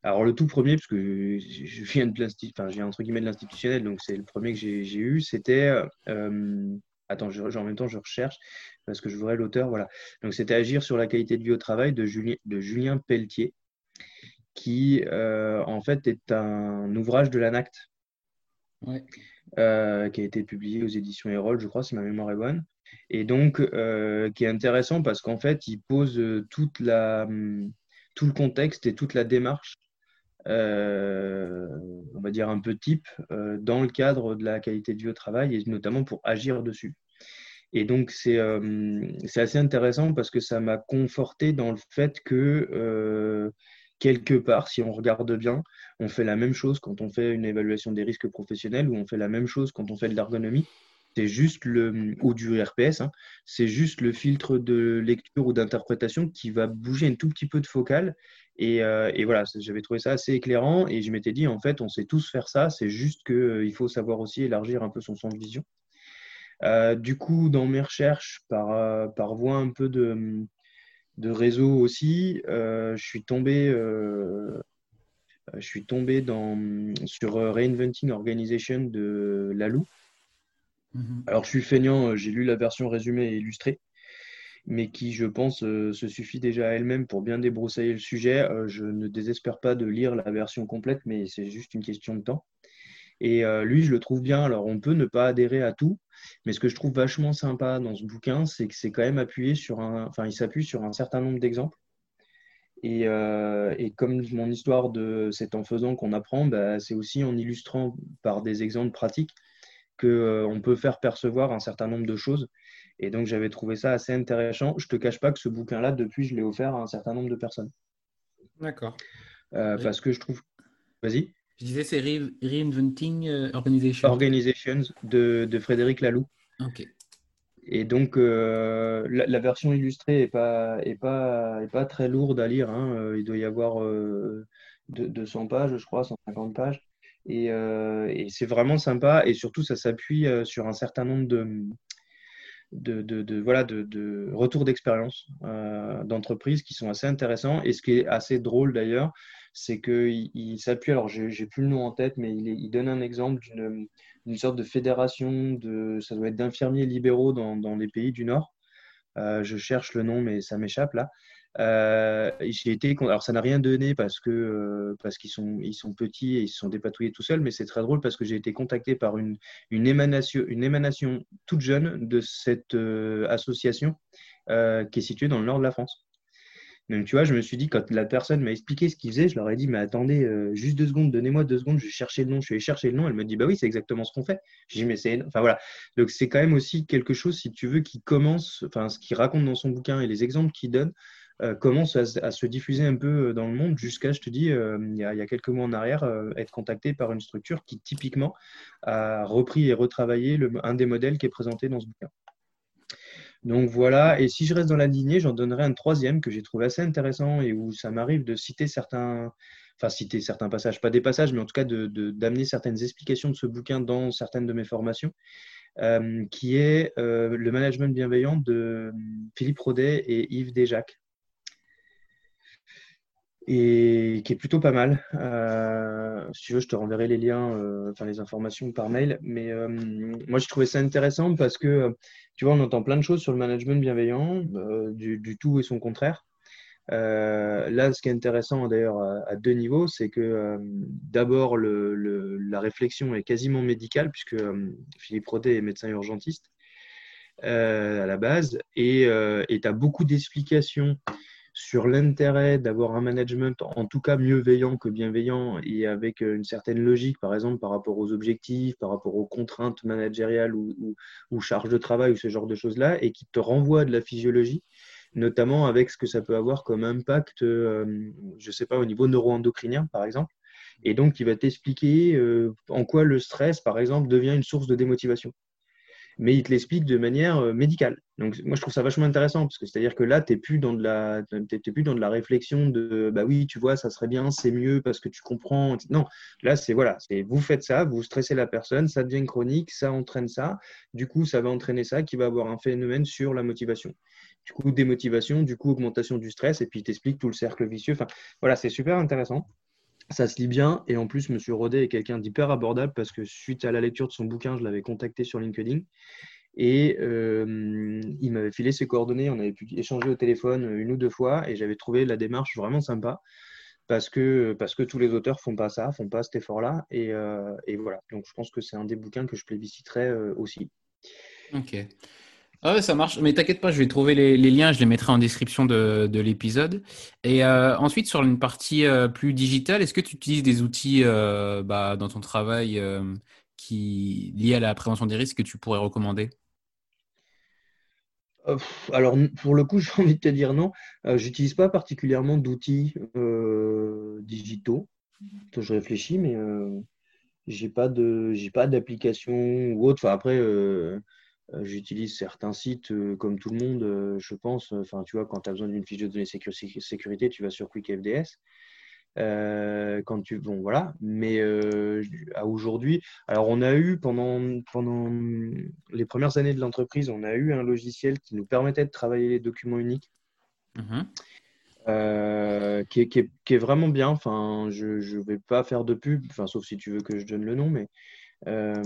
Alors, le tout premier, parce que je viens de enfin, j'ai entre guillemets de l'institutionnel, donc c'est le premier que j'ai eu, c'était. Euh, attends, je, en même temps, je recherche parce que je voudrais l'auteur. Voilà. Donc, c'était Agir sur la qualité de vie au travail de Julien, de Julien Pelletier, qui euh, en fait est un ouvrage de l'ANACT. Ouais. Euh, qui a été publié aux éditions Erol, je crois, si ma mémoire est bonne. Et donc, euh, qui est intéressant parce qu'en fait, il pose toute la, hum, tout le contexte et toute la démarche, on va dire un peu type, dans le cadre de la qualité de vie au travail et notamment pour agir dessus. Et donc, c'est assez intéressant parce que ça m'a conforté dans le fait que quelque part, si on regarde bien, on fait la même chose quand on fait une évaluation des risques professionnels ou on fait la même chose quand on fait de l'ergonomie. C'est juste le, ou du RPS, hein. c'est juste le filtre de lecture ou d'interprétation qui va bouger un tout petit peu de focale. Et, euh, voilà, j'avais trouvé ça assez éclairant et je m'étais dit, en fait, on sait tous faire ça, c'est juste qu'il euh, faut savoir aussi élargir un peu son champ de vision. Euh, du coup, dans mes recherches, par, par voie un peu de, de réseau aussi, je suis tombé, je suis tombé dans, sur Reinventing Organization de Lalou. Mhm. Alors, je suis feignant, j'ai lu la version résumée et illustrée, mais qui, je pense, se suffit déjà à elle-même pour bien débroussailler le sujet. je ne désespère pas de lire la version complète, mais c'est juste une question de temps. Et euh, lui, je le trouve bien. Alors, on peut ne pas adhérer à tout, mais ce que je trouve vachement sympa dans ce bouquin, c'est que c'est quand même appuyé sur un, enfin, il s'appuie sur un certain nombre d'exemples. Et, euh, comme mon histoire de c'est en faisant qu'on apprend, bah, c'est aussi en illustrant par des exemples pratiques qu'on euh, peut faire percevoir un certain nombre de choses. Et donc, j'avais trouvé ça assez intéressant. Je ne te cache pas que ce bouquin-là, depuis, je l'ai offert à un certain nombre de personnes. D'accord. Parce que je trouve. Vas-y. Je disais, c'est Reinventing euh, Organization. Organizations de, de Frédéric Laloux. Ok. Et donc, euh, la, version illustrée n'est pas, est pas, est pas très lourde à lire. Hein. Euh, il doit y avoir 200 pages, je crois, 150 pages. Et, et c'est vraiment sympa. Et surtout, ça s'appuie sur un certain nombre de, de, de, voilà, de, de retours d'expérience d'entreprises qui sont assez intéressants. Et ce qui est assez drôle d'ailleurs, c'est qu'il il, s'appuie, alors j'ai plus le nom en tête, mais il, il donne un exemple d'une sorte de fédération, de, ça doit être d'infirmiers libéraux dans, dans, les pays du Nord. Euh, je cherche le nom, mais ça m'échappe là. Euh, été, alors ça n'a rien donné parce que euh, parce qu'ils sont ils sont petits et ils se sont dépatouillés tout seuls, mais c'est très drôle parce que j'ai été contacté par une, une émanation une émanation toute jeune de cette euh, association qui est située dans le nord de la France. Donc, tu vois, je me suis dit, quand la personne m'a expliqué ce qu'il faisait, je leur ai dit, mais attendez, juste deux secondes, donnez-moi deux secondes, je vais chercher le nom. Je allé chercher le nom. Elle me dit, bah oui, c'est exactement ce qu'on fait. J'ai dit, mais c'est. Enfin, voilà. Donc, c'est quand même aussi quelque chose, si tu veux, qui commence, enfin, ce qu'il raconte dans son bouquin et les exemples qu'il donne, euh, commence à, se diffuser un peu dans le monde jusqu'à, je te dis, euh, il, y a, quelques mois en arrière, être contacté par une structure qui, typiquement, a repris et retravaillé un des modèles qui est présenté dans ce bouquin. Donc voilà, et si je reste dans la lignée, j'en donnerai un troisième que j'ai trouvé assez intéressant et où ça m'arrive de citer certains, enfin citer certains passages, pas des passages, mais en tout cas d'amener certaines explications de ce bouquin dans certaines de mes formations, euh, qui est euh, le management bienveillant de Philippe Rodet et Yves Desjacques et qui est plutôt pas mal. Euh, si tu veux, je te renverrai les liens, euh, enfin les informations par mail. Mais euh, moi, je trouvais ça intéressant parce que, tu vois, on entend plein de choses sur le management bienveillant, du, tout et son contraire. là, ce qui est intéressant d'ailleurs à, deux niveaux, c'est que d'abord, la réflexion est quasiment médicale, puisque Philippe Rodet est médecin urgentiste à la base, et tu as beaucoup d'explications sur l'intérêt d'avoir un management en tout cas mieux que bienveillant et avec euh, une certaine logique, par exemple par rapport aux objectifs, par rapport aux contraintes managériales ou, ou, charges de travail ou ce genre de choses-là, et qui te renvoie de la physiologie, notamment avec ce que ça peut avoir comme impact, euh, je ne sais pas, au niveau neuroendocrinien, par exemple, et donc qui va t'expliquer euh, en quoi le stress, par exemple, devient une source de démotivation mais il te l'explique de manière euh, médicale. Donc moi je trouve ça vachement intéressant parce que c'est-à-dire que là tu n'es plus dans de la plus dans de la réflexion de bah oui tu vois ça serait bien c'est mieux parce que tu comprends non là c'est voilà c'est vous faites ça vous stressez la personne ça devient chronique ça entraîne ça. Du coup ça va entraîner ça qui va avoir un phénomène sur la motivation. Du coup démotivation du coup augmentation du stress et puis il t'explique tout le cercle vicieux. Enfin voilà c'est super intéressant ça se lit bien et en plus, M. Rodet est quelqu'un d'hyper abordable parce que suite à la lecture de son bouquin, je l'avais contacté sur LinkedIn et euh, il m'avait filé ses coordonnées. On avait pu échanger au téléphone une ou deux fois et j'avais trouvé la démarche vraiment sympa parce que, parce que tous les auteurs font pas ça, font pas cet effort-là et, euh, et, voilà. Donc je pense que c'est un des bouquins que je plébisciterai euh, aussi. Ok. Ah ouais, ça marche. Mais t'inquiète pas, je vais trouver les, liens, je les mettrai en description de, l'épisode. Et euh, ensuite, sur une partie euh, plus digitale, est-ce que tu utilises des outils euh, bah, dans ton travail qui liés à la prévention des risques que tu pourrais recommander? Alors, pour le coup, j'ai envie de te dire non. J'utilise pas particulièrement d'outils digitaux. Je réfléchis, mais j'ai pas de, j'ai pas d'application ou autre. Enfin, après, euh, j'utilise certains sites euh, comme tout le monde, euh, je pense. Enfin, tu vois, quand tu as besoin d'une fiche de données sécurité, tu vas sur QuickFDS. quand tu bon voilà mais à aujourd'hui alors on a eu pendant pendant les premières années de l'entreprise on a eu un logiciel qui nous permettait de travailler les documents uniques mmh qui, est, qui, est, vraiment bien enfin je ne vais pas faire de pub enfin sauf si tu veux que je donne le nom mais euh,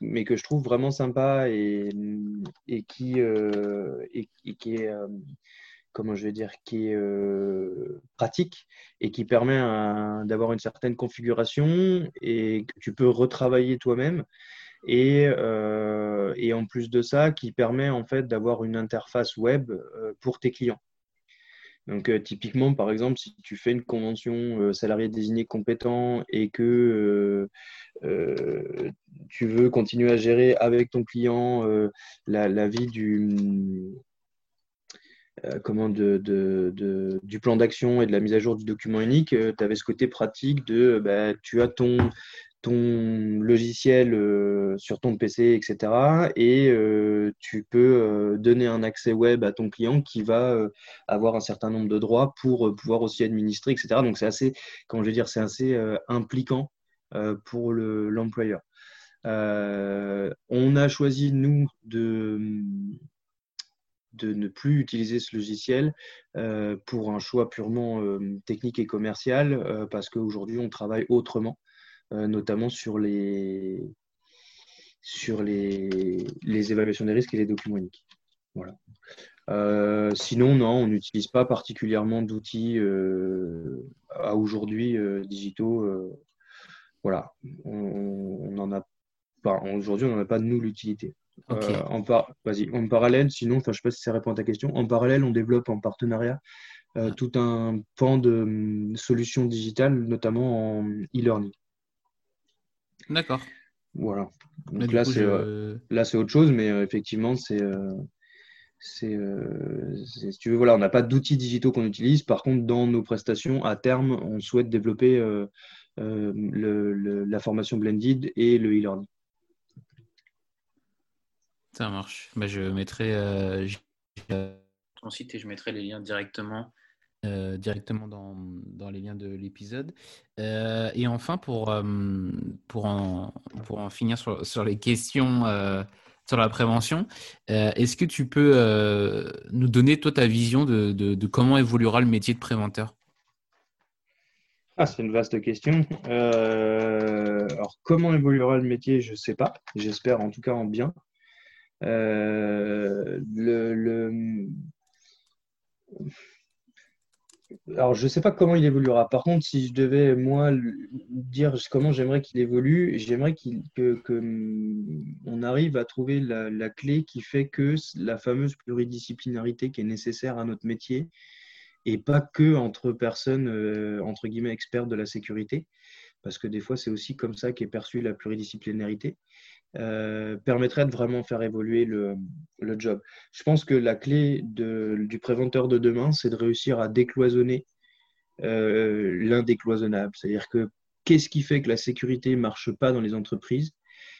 mais, que je trouve vraiment sympa et, euh, qui est, euh, comment je dire, qui est pratique et qui permet d'avoir une certaine configuration et que tu peux retravailler toi-même. Et, et, en plus de ça, qui permet en fait d'avoir une interface web pour tes clients. Donc, euh, typiquement, par exemple, si tu fais une convention euh, salarié désigné compétent et que euh, tu veux continuer à gérer avec ton client la, vie du, comment de, du plan d'action et de la mise à jour du document unique, tu avais ce côté pratique de bah, tu as ton, ton logiciel euh, sur ton PC, etc. Et euh, tu peux euh, donner un accès web à ton client qui va avoir un certain nombre de droits pour pouvoir aussi administrer, etc. Donc c'est assez, comment je veux dire, c'est assez impliquant pour l'employeur. on a choisi, nous, de, de ne plus utiliser ce logiciel pour un choix purement technique et commercial, parce qu'aujourd'hui, on travaille autrement. Euh, notamment sur les, sur les, les, évaluations des risques et les documents uniques. Voilà. Euh, sinon, non, on n'utilise pas particulièrement d'outils euh, à aujourd'hui digitaux. voilà, on n'en a pas. Aujourd'hui, on n'en a pas de nous l'utilité. en, par... en parallèle, sinon, je ne sais pas si ça répond à ta question. En parallèle, on développe en partenariat euh, tout un pan de hum, solutions digitales, notamment en e-learning. D'accord. Voilà. Donc du là, coup, c'est je- euh, là, c'est autre chose, mais euh, effectivement, c'est, euh, c'est, euh, si tu veux, voilà, on n'a pas d'outils digitaux qu'on utilise. Par contre, dans nos prestations, à terme, on souhaite développer euh, euh, le- le- la formation blended et le e-learning. Ça marche. Bah, je mettrai ton site et je mettrai les liens directement, euh, directement dans, dans les liens de l'épisode. Euh, et enfin, pour, euh, pour, en, pour en finir sur, sur les questions sur la prévention, est-ce que tu peux nous donner, toi, ta vision de, de, comment évoluera le métier de préventeur? Ah, c'est une vaste question. Alors, comment évoluera le métier, je ne sais pas. J'espère en tout cas en bien. Le, le- Alors, je ne sais pas comment il évoluera. Par contre, si je devais, moi, dire comment j'aimerais qu'il évolue, j'aimerais qu'il, que, que, hum, on arrive à trouver la, clé qui fait que la fameuse pluridisciplinarité qui est nécessaire à notre métier, et pas que entre personnes, euh, entre guillemets, experts de la sécurité, parce que des fois, c'est aussi comme ça qu'est perçue la pluridisciplinarité, euh, permettrait de vraiment faire évoluer le, job. Je pense que la clé du préventeur de demain, c'est de réussir à décloisonner euh, l'indécloisonnable. C'est-à-dire que qu'est-ce qui fait que la sécurité ne marche pas dans les entreprises?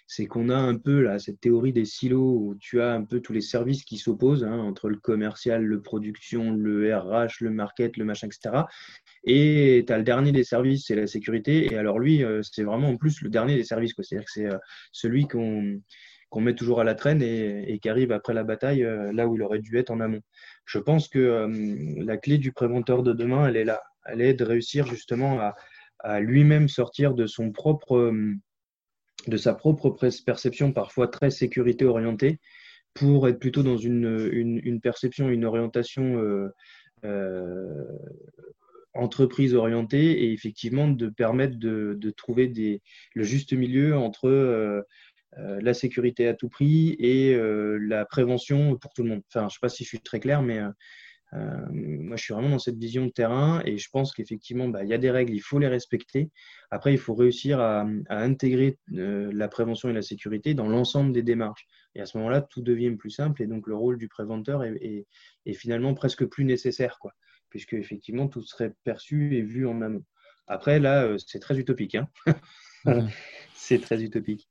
C'est qu'on a un peu là, cette théorie des silos où tu as un peu tous les services qui s'opposent hein, entre le commercial, le production, le RH, le market, le machin, etc. Et tu as le dernier des services, c'est la sécurité. Et alors lui, euh, c'est vraiment en plus le dernier des services. C'est-à-dire que c'est euh, celui qu'on met toujours à la traîne et, qui arrive après la bataille euh, là où il aurait dû être en amont. Je pense que la clé du préventeur de demain, elle est là. Elle est de réussir justement à, lui-même sortir de son propre... de sa propre perception, parfois très sécurité orientée, pour être plutôt dans une, une, perception, une orientation euh, euh, entreprise orientée et effectivement de permettre de, de trouver des, le juste milieu entre euh, la sécurité à tout prix et la prévention pour tout le monde. Enfin, je ne sais pas si je suis très clair, mais euh, moi, je suis vraiment dans cette vision de terrain et je pense qu'effectivement, bah, il y a des règles, il faut les respecter. Après, il faut réussir à, à intégrer euh, la prévention et la sécurité dans l'ensemble des démarches. Et à ce moment-là, tout devient plus simple et donc le rôle du préventeur est, est- est finalement presque plus nécessaire, quoi, puisque effectivement, tout serait perçu et vu en amont. Après, là, euh, c'est très utopique. hein. C'est très utopique.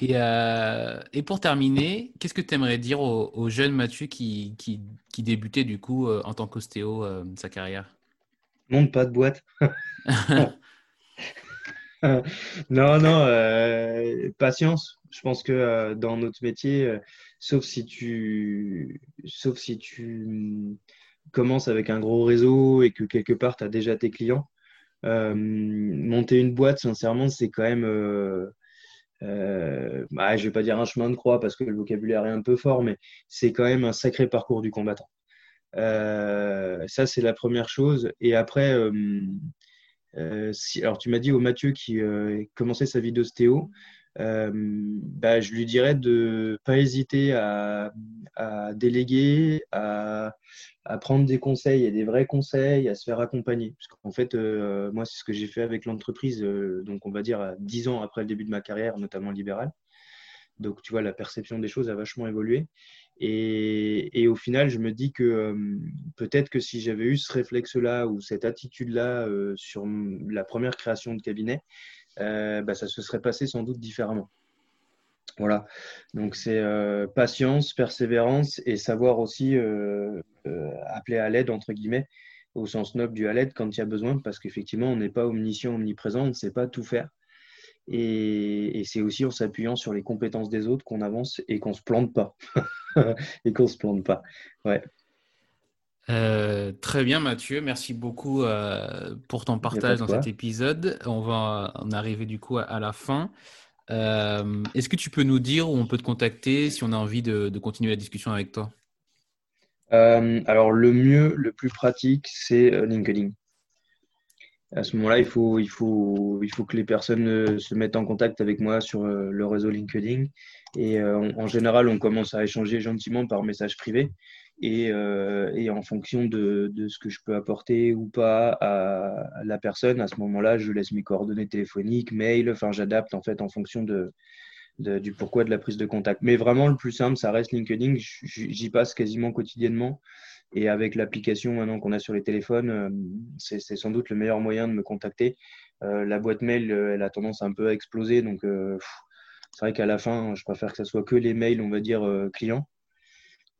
Et, euh, et pour terminer, qu'est-ce que tu aimerais dire au, jeune Mathieu qui, qui, qui débutait du coup euh, en tant qu'ostéo euh, sa carrière? Monte pas de boîte. non, non, patience. Je pense que dans notre métier, sauf si tu, sauf si tu mm, commences avec un gros réseau et que quelque part tu as déjà tes clients, monter une boîte, sincèrement, c'est quand même, euh, bah, je vais pas dire un chemin de croix parce que le vocabulaire est un peu fort, mais c'est quand même un sacré parcours du combattant. Euh, ça, c'est la première chose. Et après, euh, euh, alors tu m'as dit au Mathieu qui commençait sa vie d'ostéo, bah, je lui dirais de pas hésiter à, à déléguer, à, à prendre des conseils et des vrais conseils, à se faire accompagner. Parce qu'en fait, euh, moi, c'est ce que j'ai fait avec l'entreprise, euh, donc on va dire à 10 ans après le début de ma carrière, notamment libérale. Donc, tu vois, la perception des choses a vachement évolué. Et, au final, je me dis que euh, peut-être que si j'avais eu ce réflexe-là ou cette attitude-là sur la première création de cabinet, bah, ça se serait passé sans doute différemment. Voilà. Donc, c'est euh, patience, persévérance et savoir aussi euh, euh, appeler à l'aide, entre guillemets, au sens noble du à l'aide quand il y a besoin, parce qu'effectivement, on n'est pas omniscient, omniprésent, on ne sait pas tout faire. Et, et c'est aussi en s'appuyant sur les compétences des autres qu'on avance et qu'on se plante pas. et qu'on se plante pas. Ouais. Euh, très bien, Mathieu. Merci beaucoup euh, pour ton partage dans cet épisode. On va en arriver du coup à, à la fin. Euh, Est-ce que tu peux nous dire où on peut te contacter si on a envie de, continuer la discussion avec toi? Euh, alors, le mieux, le plus pratique, c'est euh, LinkedIn. À ce moment-là, il faut, il faut, il faut que les personnes se mettent en contact avec moi sur le réseau LinkedIn. Et en général, on commence à échanger gentiment par message privé. Et, et, en fonction de, ce que je peux apporter ou pas à, la personne, à ce moment-là, je laisse mes coordonnées téléphoniques, mail, enfin j'adapte en fait en fonction de, du pourquoi de la prise de contact. Mais vraiment, le plus simple, ça reste LinkedIn. J'y passe quasiment quotidiennement. Et avec l'application maintenant qu'on a sur les téléphones, euh, c'est sans doute le meilleur moyen de me contacter. Euh, la boîte mail, euh, elle a tendance un peu à exploser. Donc, c'est vrai qu'à la fin, je préfère que ce soit que les mails, on va dire, clients.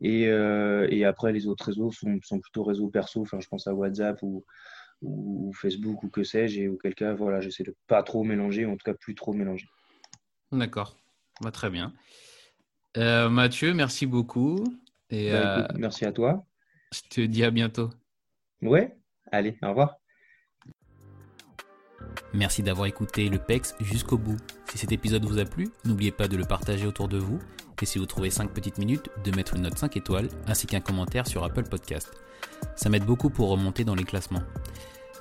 Et, et, après, les autres réseaux sont, sont, plutôt réseaux perso. Enfin, je pense à WhatsApp ou, ou Facebook ou que sais-je. Et auquel cas, voilà, j'essaie de pas trop mélanger, en tout cas plus trop mélanger. D'accord. Bah, très bien. Mathieu, merci beaucoup. Et, bah, merci à toi. Je te dis à bientôt. Ouais, allez, au revoir. Merci d'avoir écouté le PEX jusqu'au bout. Si cet épisode vous a plu, n'oubliez pas de le partager autour de vous et si vous trouvez 5 petites minutes, de mettre une note 5 étoiles ainsi qu'un commentaire sur Apple Podcast. Ça m'aide beaucoup pour remonter dans les classements.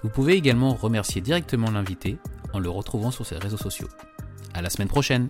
Vous pouvez également remercier directement l'invité en le retrouvant sur ses réseaux sociaux. À la semaine prochaine!